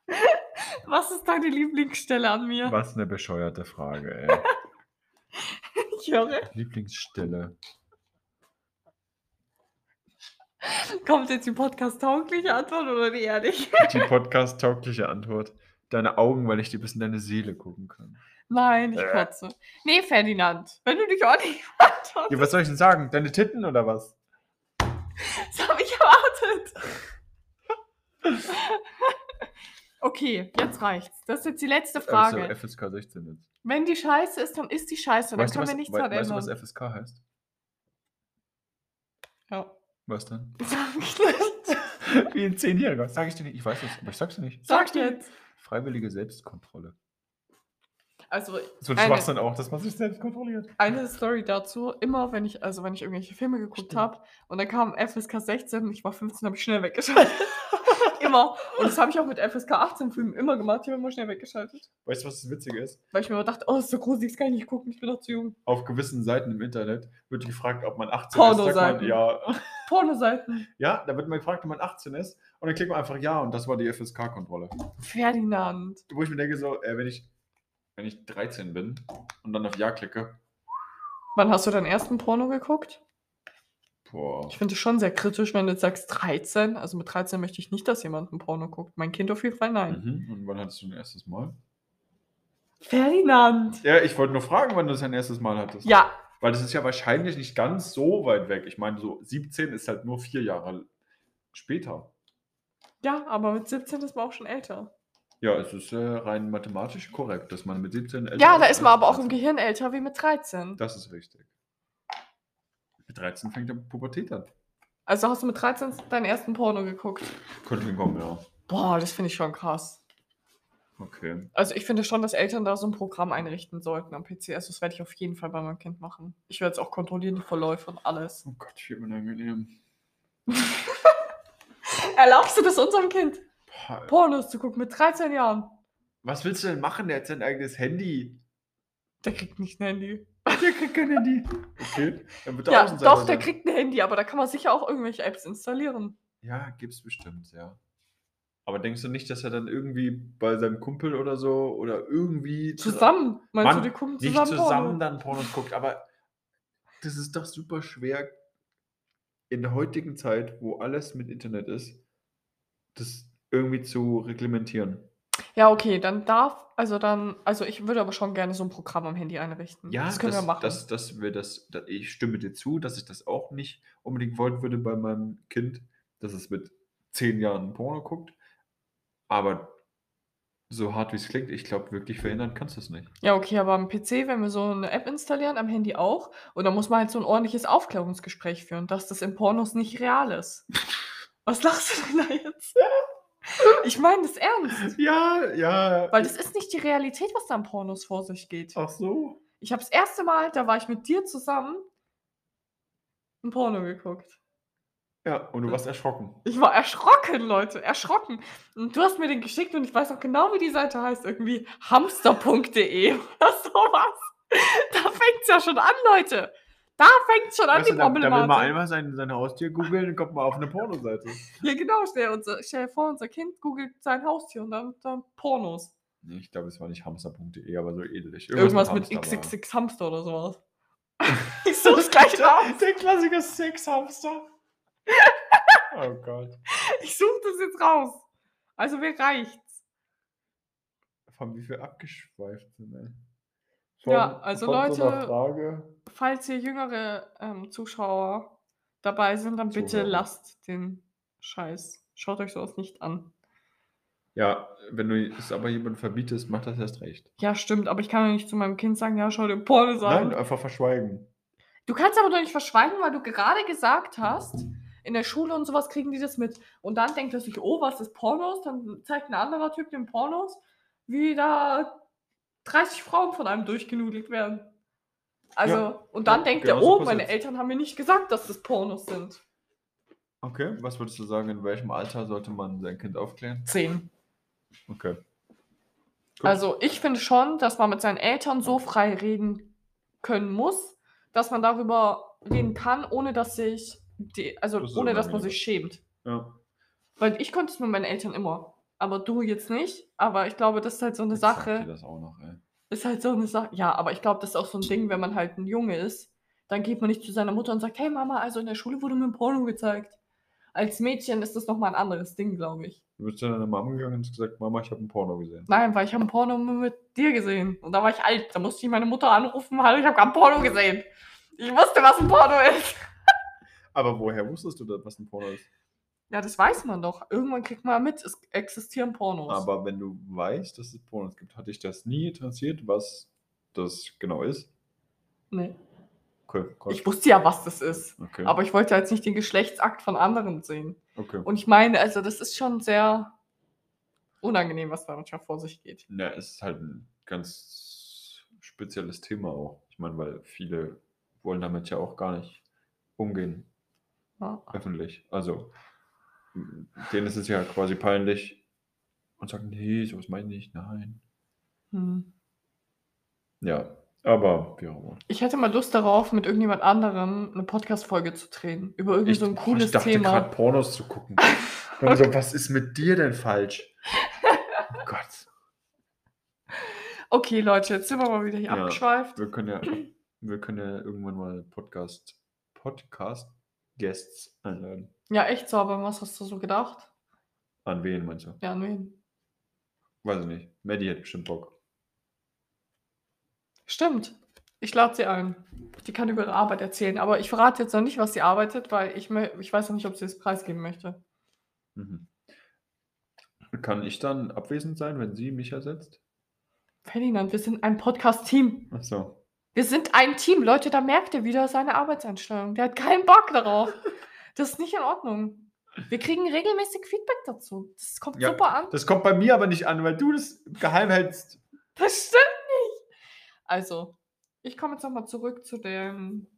Was ist deine Lieblingsstelle an mir? Was eine bescheuerte Frage, ey. Ich höre. Lieblingsstelle. Kommt jetzt die podcast-taugliche Antwort oder die ehrlich? Die podcast-taugliche Antwort. Deine Augen, weil ich dir bis in deine Seele gucken kann. Nein, ich Äh. kotze. Nee, Ferdinand, wenn du dich ordentlich antwortest, Ja, was soll ich denn sagen? Deine Titten oder was? das habe ich erwartet. Okay, jetzt reicht's. Das ist jetzt die letzte Frage. Also FSK 16 jetzt. Wenn die scheiße ist, dann ist die scheiße. Dann Weißt können was, wir nichts wei- dran weißt du, ändern. was FSK heißt? ja. Was denn? Sag ich nicht. Wie ein Zehnjähriger. Sag ich dir nicht. Ich weiß es, aber ich sag's dir nicht. Sag Sag's dir jetzt. nicht. Freiwillige Selbstkontrolle. Also, So ein Eine- Schwachsinn auch, dass man sich selbst kontrolliert. eine Story dazu. Immer, wenn ich, also wenn ich irgendwelche Filme geguckt habe und dann kam FSK 16 und ich war 15, habe ich schnell weggeschaltet. immer. Und das habe ich auch mit FSK 18 Filmen immer gemacht. Ich habe immer schnell weggeschaltet. Weißt du, was das Witzige ist? Weil ich mir immer dachte, oh, ist so gruselig, das kann ich nicht gucken, ich bin noch zu jung. Auf gewissen Seiten im Internet wird gefragt, ob man 18 ist. Sagt man, Pornoseiten. ja. Pornoseiten. ja, da wird man gefragt, ob man 18 ist. Und dann klickt man einfach ja und das war die FSK-Kontrolle. Ferdinand. Wo ich mir denke, so, äh, wenn, ich, wenn ich 13 bin und dann auf Ja klicke, Wann hast du deinen ersten Porno geguckt? boah. Ich finde es schon sehr kritisch, wenn du jetzt sagst 13. Also mit 13 möchte ich nicht, dass jemand ein Porno guckt. Mein Kind auf jeden Fall nein. Mhm. Und wann hattest du dein erstes Mal? Ferdinand. Ja, ich wollte nur fragen, wann du dein erstes Mal hattest. Ja, Weil das ist ja wahrscheinlich nicht ganz so weit weg. Ich meine, so 17 ist halt nur vier Jahre später. ja, aber mit 17 ist man auch schon älter. Ja, es ist äh, rein mathematisch korrekt, dass man mit 17 älter Ja, da ist man aber auch 13. im Gehirn älter wie mit 13. Das ist richtig. Mit 13 fängt die Pubertät an. Also hast du mit 13 deinen ersten Porno geguckt. Könnte hinkommen, ja. Boah, das finde ich schon krass. Okay. Also ich finde schon, dass Eltern da so ein Programm einrichten sollten am PC. Also das werde ich auf jeden Fall bei meinem Kind machen. Ich werde es auch kontrollieren, die Verläufe und alles. Oh Gott, wie unangenehm. Erlaubst du das unserem Kind, Pornos zu gucken mit 13 Jahren? Was willst du denn machen? Der hat sein eigenes Handy. Der kriegt nicht ein Handy. Der kriegt kein Handy. Okay. Dann wird er Ja, Außenseiter doch, der sein. kriegt ein Handy, aber da kann man sicher auch irgendwelche Apps installieren. Ja, gibt's bestimmt, ja. Aber denkst du nicht, dass er dann irgendwie bei seinem Kumpel oder so oder irgendwie Zusammen. Meinst Mann, du, die gucken nicht zusammen, zusammen Porno? dann Pornos guckt, aber das ist doch super schwer in der heutigen Zeit, wo alles mit Internet ist, das irgendwie zu reglementieren. Ja, okay, dann darf, also dann, also ich würde aber schon gerne so ein Programm am Handy einrichten. Ja, das können das, wir machen. Das, das wir das, da- ich stimme dir zu, dass ich das auch nicht unbedingt wollen würde bei meinem Kind, dass es mit zehn Jahren Porno guckt. Aber so hart wie es klingt, ich glaube, wirklich verhindern kannst du es nicht. Ja, okay, aber am PC, wenn wir so eine App installieren, am Handy auch, und dann muss man halt so ein ordentliches Aufklärungsgespräch führen, dass das in Pornos nicht real ist. Was lachst du denn da jetzt? Ich meine das ernst. Ja, ja. Weil das ist nicht die Realität, was da in Pornos vor sich geht. Ach so. Ich habe das erste Mal, da war ich mit dir zusammen, ein Porno geguckt. Ja, und du warst erschrocken. Ich war erschrocken, Leute, erschrocken. Und du hast mir den geschickt und ich weiß auch genau, wie die Seite heißt. Irgendwie hamster.de oder sowas. Da fängt's ja schon an, Leute. Da fängt's schon an, Weißt die du, da, da will man Problematik. einmal sein, sein Haustier googeln, dann kommt man auf eine Pornoseite. Ja, genau. Stell, unser, stell dir vor, unser Kind googelt sein Haustier und dann, dann Pornos. Nee, ich glaube, es war nicht hamster.de, aber so ähnlich. Irgendwas, mit Hamster war. XXX Hamster oder sowas. ich suche es gleich raus. Der Klassiker Sexhamster. oh Gott. Ich suche das jetzt raus. Also, mir reicht's. Von wie viel abgeschweift sind, ey. Ja, also So Leute- Frage. Falls hier jüngere ähm, Zuschauer dabei sind, dann bitte Zuhörer. lasst den Scheiß. Schaut euch sowas nicht an. Ja, wenn du es aber jemandem verbietest, macht das erst recht. Ja, stimmt, aber ich kann ja nicht zu meinem Kind sagen, ja, schau dir Pornos an. Nein, einfach verschweigen. Du kannst aber doch nicht verschweigen, weil du gerade gesagt hast, in der Schule und sowas kriegen die das mit. Und dann denkt er sich, oh, was ist Pornos? Dann zeigt ein anderer Typ den Pornos, wie da 30 Frauen von einem durchgenudelt werden. Also, Ja, und dann ja, denkt genau er, oh, meine passiert's. Eltern haben mir nicht gesagt, dass das Pornos sind. Okay, was würdest du sagen, in welchem Alter sollte man sein Kind aufklären? Zehn. Okay. Gut. Also ich finde schon, dass man mit seinen Eltern so frei reden können muss, dass man darüber reden kann, ohne dass sich, die, also Das ohne dass man sich schämt. Ja. Weil ich konnte es mit meinen Eltern immer. Aber du jetzt nicht. Aber ich glaube, das ist halt so eine Jetzt sagt Sache. ihr das auch noch, ey. Ist halt so eine Sache. Ja, aber ich glaube, das ist auch so ein Ding, wenn man halt ein Junge ist, dann geht man nicht zu seiner Mutter und sagt, hey Mama, also in der Schule wurde mir ein Porno gezeigt. Als Mädchen ist das nochmal ein anderes Ding, glaube ich. Du bist zu deiner Mama gegangen und hast gesagt, Mama, ich habe ein Porno gesehen. Nein, weil ich habe ein Porno mit dir gesehen. Und da war ich alt. Da musste ich meine Mutter anrufen, hallo, ich habe gerade ein Porno gesehen. Ich wusste, was ein Porno ist. Aber woher wusstest du, das, was ein Porno ist? Ja, das weiß man doch. Irgendwann kriegt man mit, es existieren Pornos. Aber wenn du weißt, dass es Pornos gibt, hat dich das nie interessiert, was das genau ist? nee. Okay. Ich wusste ja, was das ist. okay. Aber ich wollte jetzt nicht den Geschlechtsakt von anderen sehen. okay. Und ich meine, also das ist schon sehr unangenehm, was da manchmal vor sich geht. Ja, es ist halt ein ganz spezielles Thema auch. Ich meine, weil viele wollen damit ja auch gar nicht umgehen, Ja. öffentlich. Also, denen ist es ja quasi peinlich und sagen, nee, sowas meine ich nicht, nein. Hm. Ja, aber wie auch immer. Ich hätte mal Lust darauf, mit irgendjemand anderem eine Podcast-Folge zu drehen. Über irgendwie so ein cooles ich dachte Thema. gerade Pornos zu gucken. Und so, was ist mit dir denn falsch? Oh Gott. Okay, Leute, jetzt sind wir mal wieder hier Ja. abgeschweift. Wir können ja, wir können ja irgendwann mal Podcast, Podcast Guests einladen. Ja, echt so, aber was hast du so gedacht? An wen meinst du? Ja, an wen? Weiß ich nicht. Maddie hat bestimmt Bock. Stimmt. Ich lade sie ein. Die kann über ihre Arbeit erzählen, aber ich verrate jetzt noch nicht, was sie arbeitet, weil ich ich weiß noch nicht, ob sie es preisgeben möchte. Mhm. Kann ich dann abwesend sein, wenn sie mich ersetzt? Ferdinand, wir sind ein Podcast-Team. Ach so. Wir sind ein Team. Leute, da merkt ihr wieder seine Arbeitseinstellung. Der hat keinen Bock darauf. Das ist nicht in Ordnung. Wir kriegen regelmäßig Feedback dazu. Das kommt Ja, super an. Das kommt bei mir aber nicht an, weil du das geheim hältst. Das stimmt nicht. Also, ich komme jetzt nochmal zurück zu der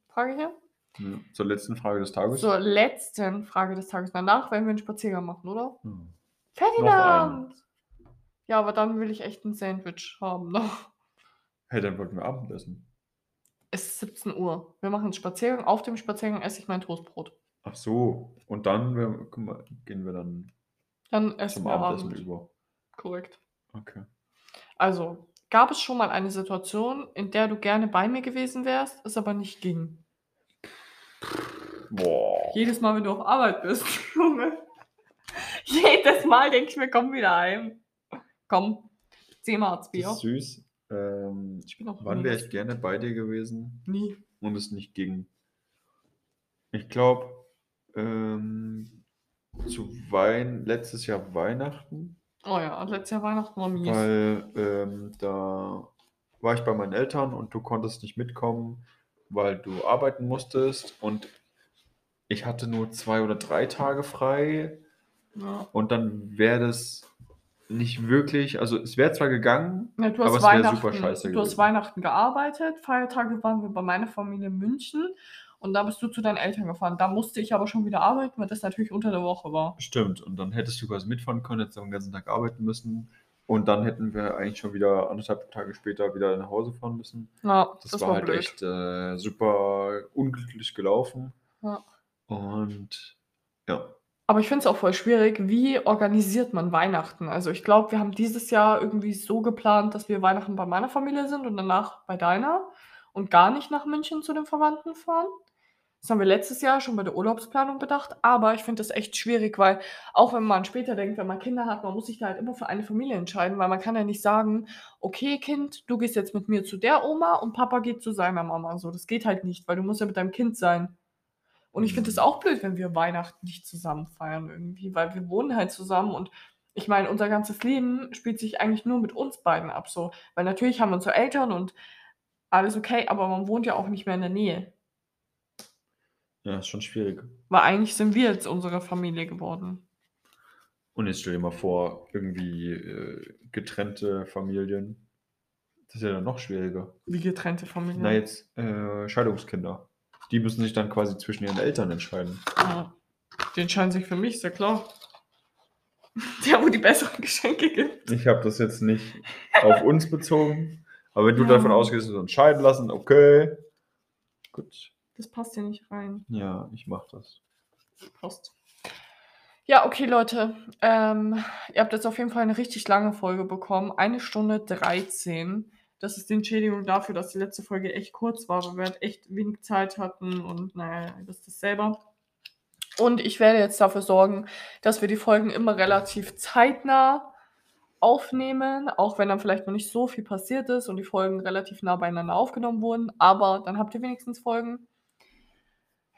Frage hier. Ja, Zur letzten Frage des Tages. Zur letzten Frage des Tages. Danach werden wir einen Spaziergang machen, oder? Hm. Ferdinand! Ja, aber dann will ich echt ein Sandwich haben noch. Hey, dann wollten wir Abendessen. Es ist 17 Uhr. Wir machen einen Spaziergang. Auf dem Spaziergang esse ich mein Toastbrot. Ach so. Und dann wir, mal, gehen wir dann Dann essen zum wir Abendessen Abend. über. Korrekt. Okay. Also, gab es schon mal eine Situation, in der du gerne bei mir gewesen wärst, es aber nicht ging? Boah. Jedes Mal, wenn du auf Arbeit bist, Junge. Jedes Mal denke ich mir, komm wieder heim. Komm, zieh mal Das Bier. süß. Ähm, Ich bin auch wann wäre ich gerne bei dir gewesen Nie. und es nicht ging? Ich glaube, ähm, zu Wein letztes Jahr Weihnachten, Oh ja, letztes Jahr Weihnachten war mies. weil ähm, da war ich bei meinen Eltern und du konntest nicht mitkommen, weil du arbeiten musstest und ich hatte nur zwei oder drei Tage frei Ja. und dann wäre das nicht wirklich, also es wäre zwar gegangen, Ja, du Aber es wär Weihnachten, super scheiße du hast gewesen. Weihnachten gearbeitet, Feiertage waren wir bei meiner Familie in München und da bist du zu deinen Eltern gefahren. Da musste ich aber schon wieder arbeiten, weil das natürlich unter der Woche war. Stimmt, und dann hättest du quasi mitfahren können, hättest den ganzen Tag arbeiten müssen. Und dann hätten wir eigentlich schon wieder anderthalb Tage später wieder nach Hause fahren müssen. Ja, Das, das, war, war, halt blöd. echt äh, super unglücklich gelaufen. Ja. Und ja, Aber ich finde es auch voll schwierig, wie organisiert man Weihnachten? Also ich glaube, wir haben dieses Jahr irgendwie so geplant, dass wir Weihnachten bei meiner Familie sind und danach bei deiner und gar nicht nach München zu den Verwandten fahren. Das haben wir letztes Jahr schon bei der Urlaubsplanung bedacht, aber ich finde das echt schwierig, weil auch wenn man später denkt, wenn man Kinder hat, man muss sich da halt immer für eine Familie entscheiden, weil man kann ja nicht sagen, okay Kind, du gehst jetzt mit mir zu der Oma und Papa geht zu seiner Mama. So, das geht halt nicht, weil du musst ja mit deinem Kind sein. Und ich finde es Mhm. auch blöd, wenn wir Weihnachten nicht zusammen feiern irgendwie, weil wir wohnen halt zusammen und ich meine, unser ganzes Leben spielt sich eigentlich nur mit uns beiden ab, so. Weil natürlich haben wir unsere Eltern und alles okay, aber man wohnt ja auch nicht mehr in der Nähe. ja, ist schon schwierig. Weil eigentlich sind wir jetzt unsere Familie geworden. Und jetzt stell dir mal vor, irgendwie äh, getrennte Familien. Das ist ja dann noch schwieriger. Wie getrennte Familien. Na, jetzt äh, Scheidungskinder. Die müssen sich dann quasi zwischen ihren Eltern entscheiden. Ja. Die entscheiden sich für mich, ist ja klar. Der, wo die besseren Geschenke gibt. Ich habe das jetzt nicht auf uns bezogen. Aber wenn du Ja. davon ausgehst, dass wir uns scheiden lassen, okay. Gut. Das passt hier nicht rein. Ja, ich mach das. Passt. Ja, okay, Leute. Ähm, ihr habt jetzt auf jeden Fall eine richtig lange Folge bekommen. Eine Stunde 13. Das ist die Entschädigung dafür, dass die letzte Folge echt kurz war, weil wir halt echt wenig Zeit hatten und naja, ihr wisst es selber. Und ich werde jetzt dafür sorgen, dass wir die Folgen immer relativ zeitnah aufnehmen, auch wenn dann vielleicht noch nicht so viel passiert ist und die Folgen relativ nah beieinander aufgenommen wurden. Aber dann habt ihr wenigstens Folgen.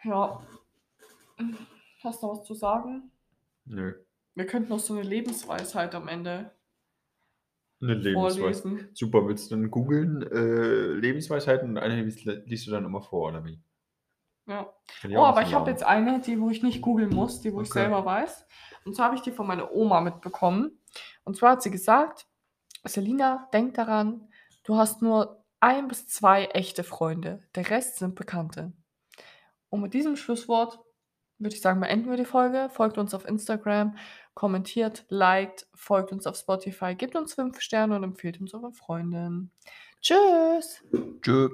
Ja. Hast du noch was zu sagen? Nö. Wir könnten noch so eine Lebensweisheit am Ende Eine Lebensweisheit. vorlesen. Super, willst du dann googeln, äh, Lebensweisheiten und eine liest, liest du dann immer vor, oder wie? Ja. Kann ich Oh, auch aber ich habe sagen. jetzt eine, die, wo ich nicht googeln muss, die, wo ich Okay. selber weiß. Und zwar habe ich die von meiner Oma mitbekommen. Und zwar hat sie gesagt, Selina, denk daran, du hast nur ein bis zwei echte Freunde. Der Rest sind Bekannte. Und mit diesem Schlusswort würde ich sagen, beenden wir die Folge. Folgt uns auf Instagram, kommentiert, liked, folgt uns auf Spotify, gebt uns fünf Sterne und empfiehlt uns euren Freunden. Tschüss! Tschö.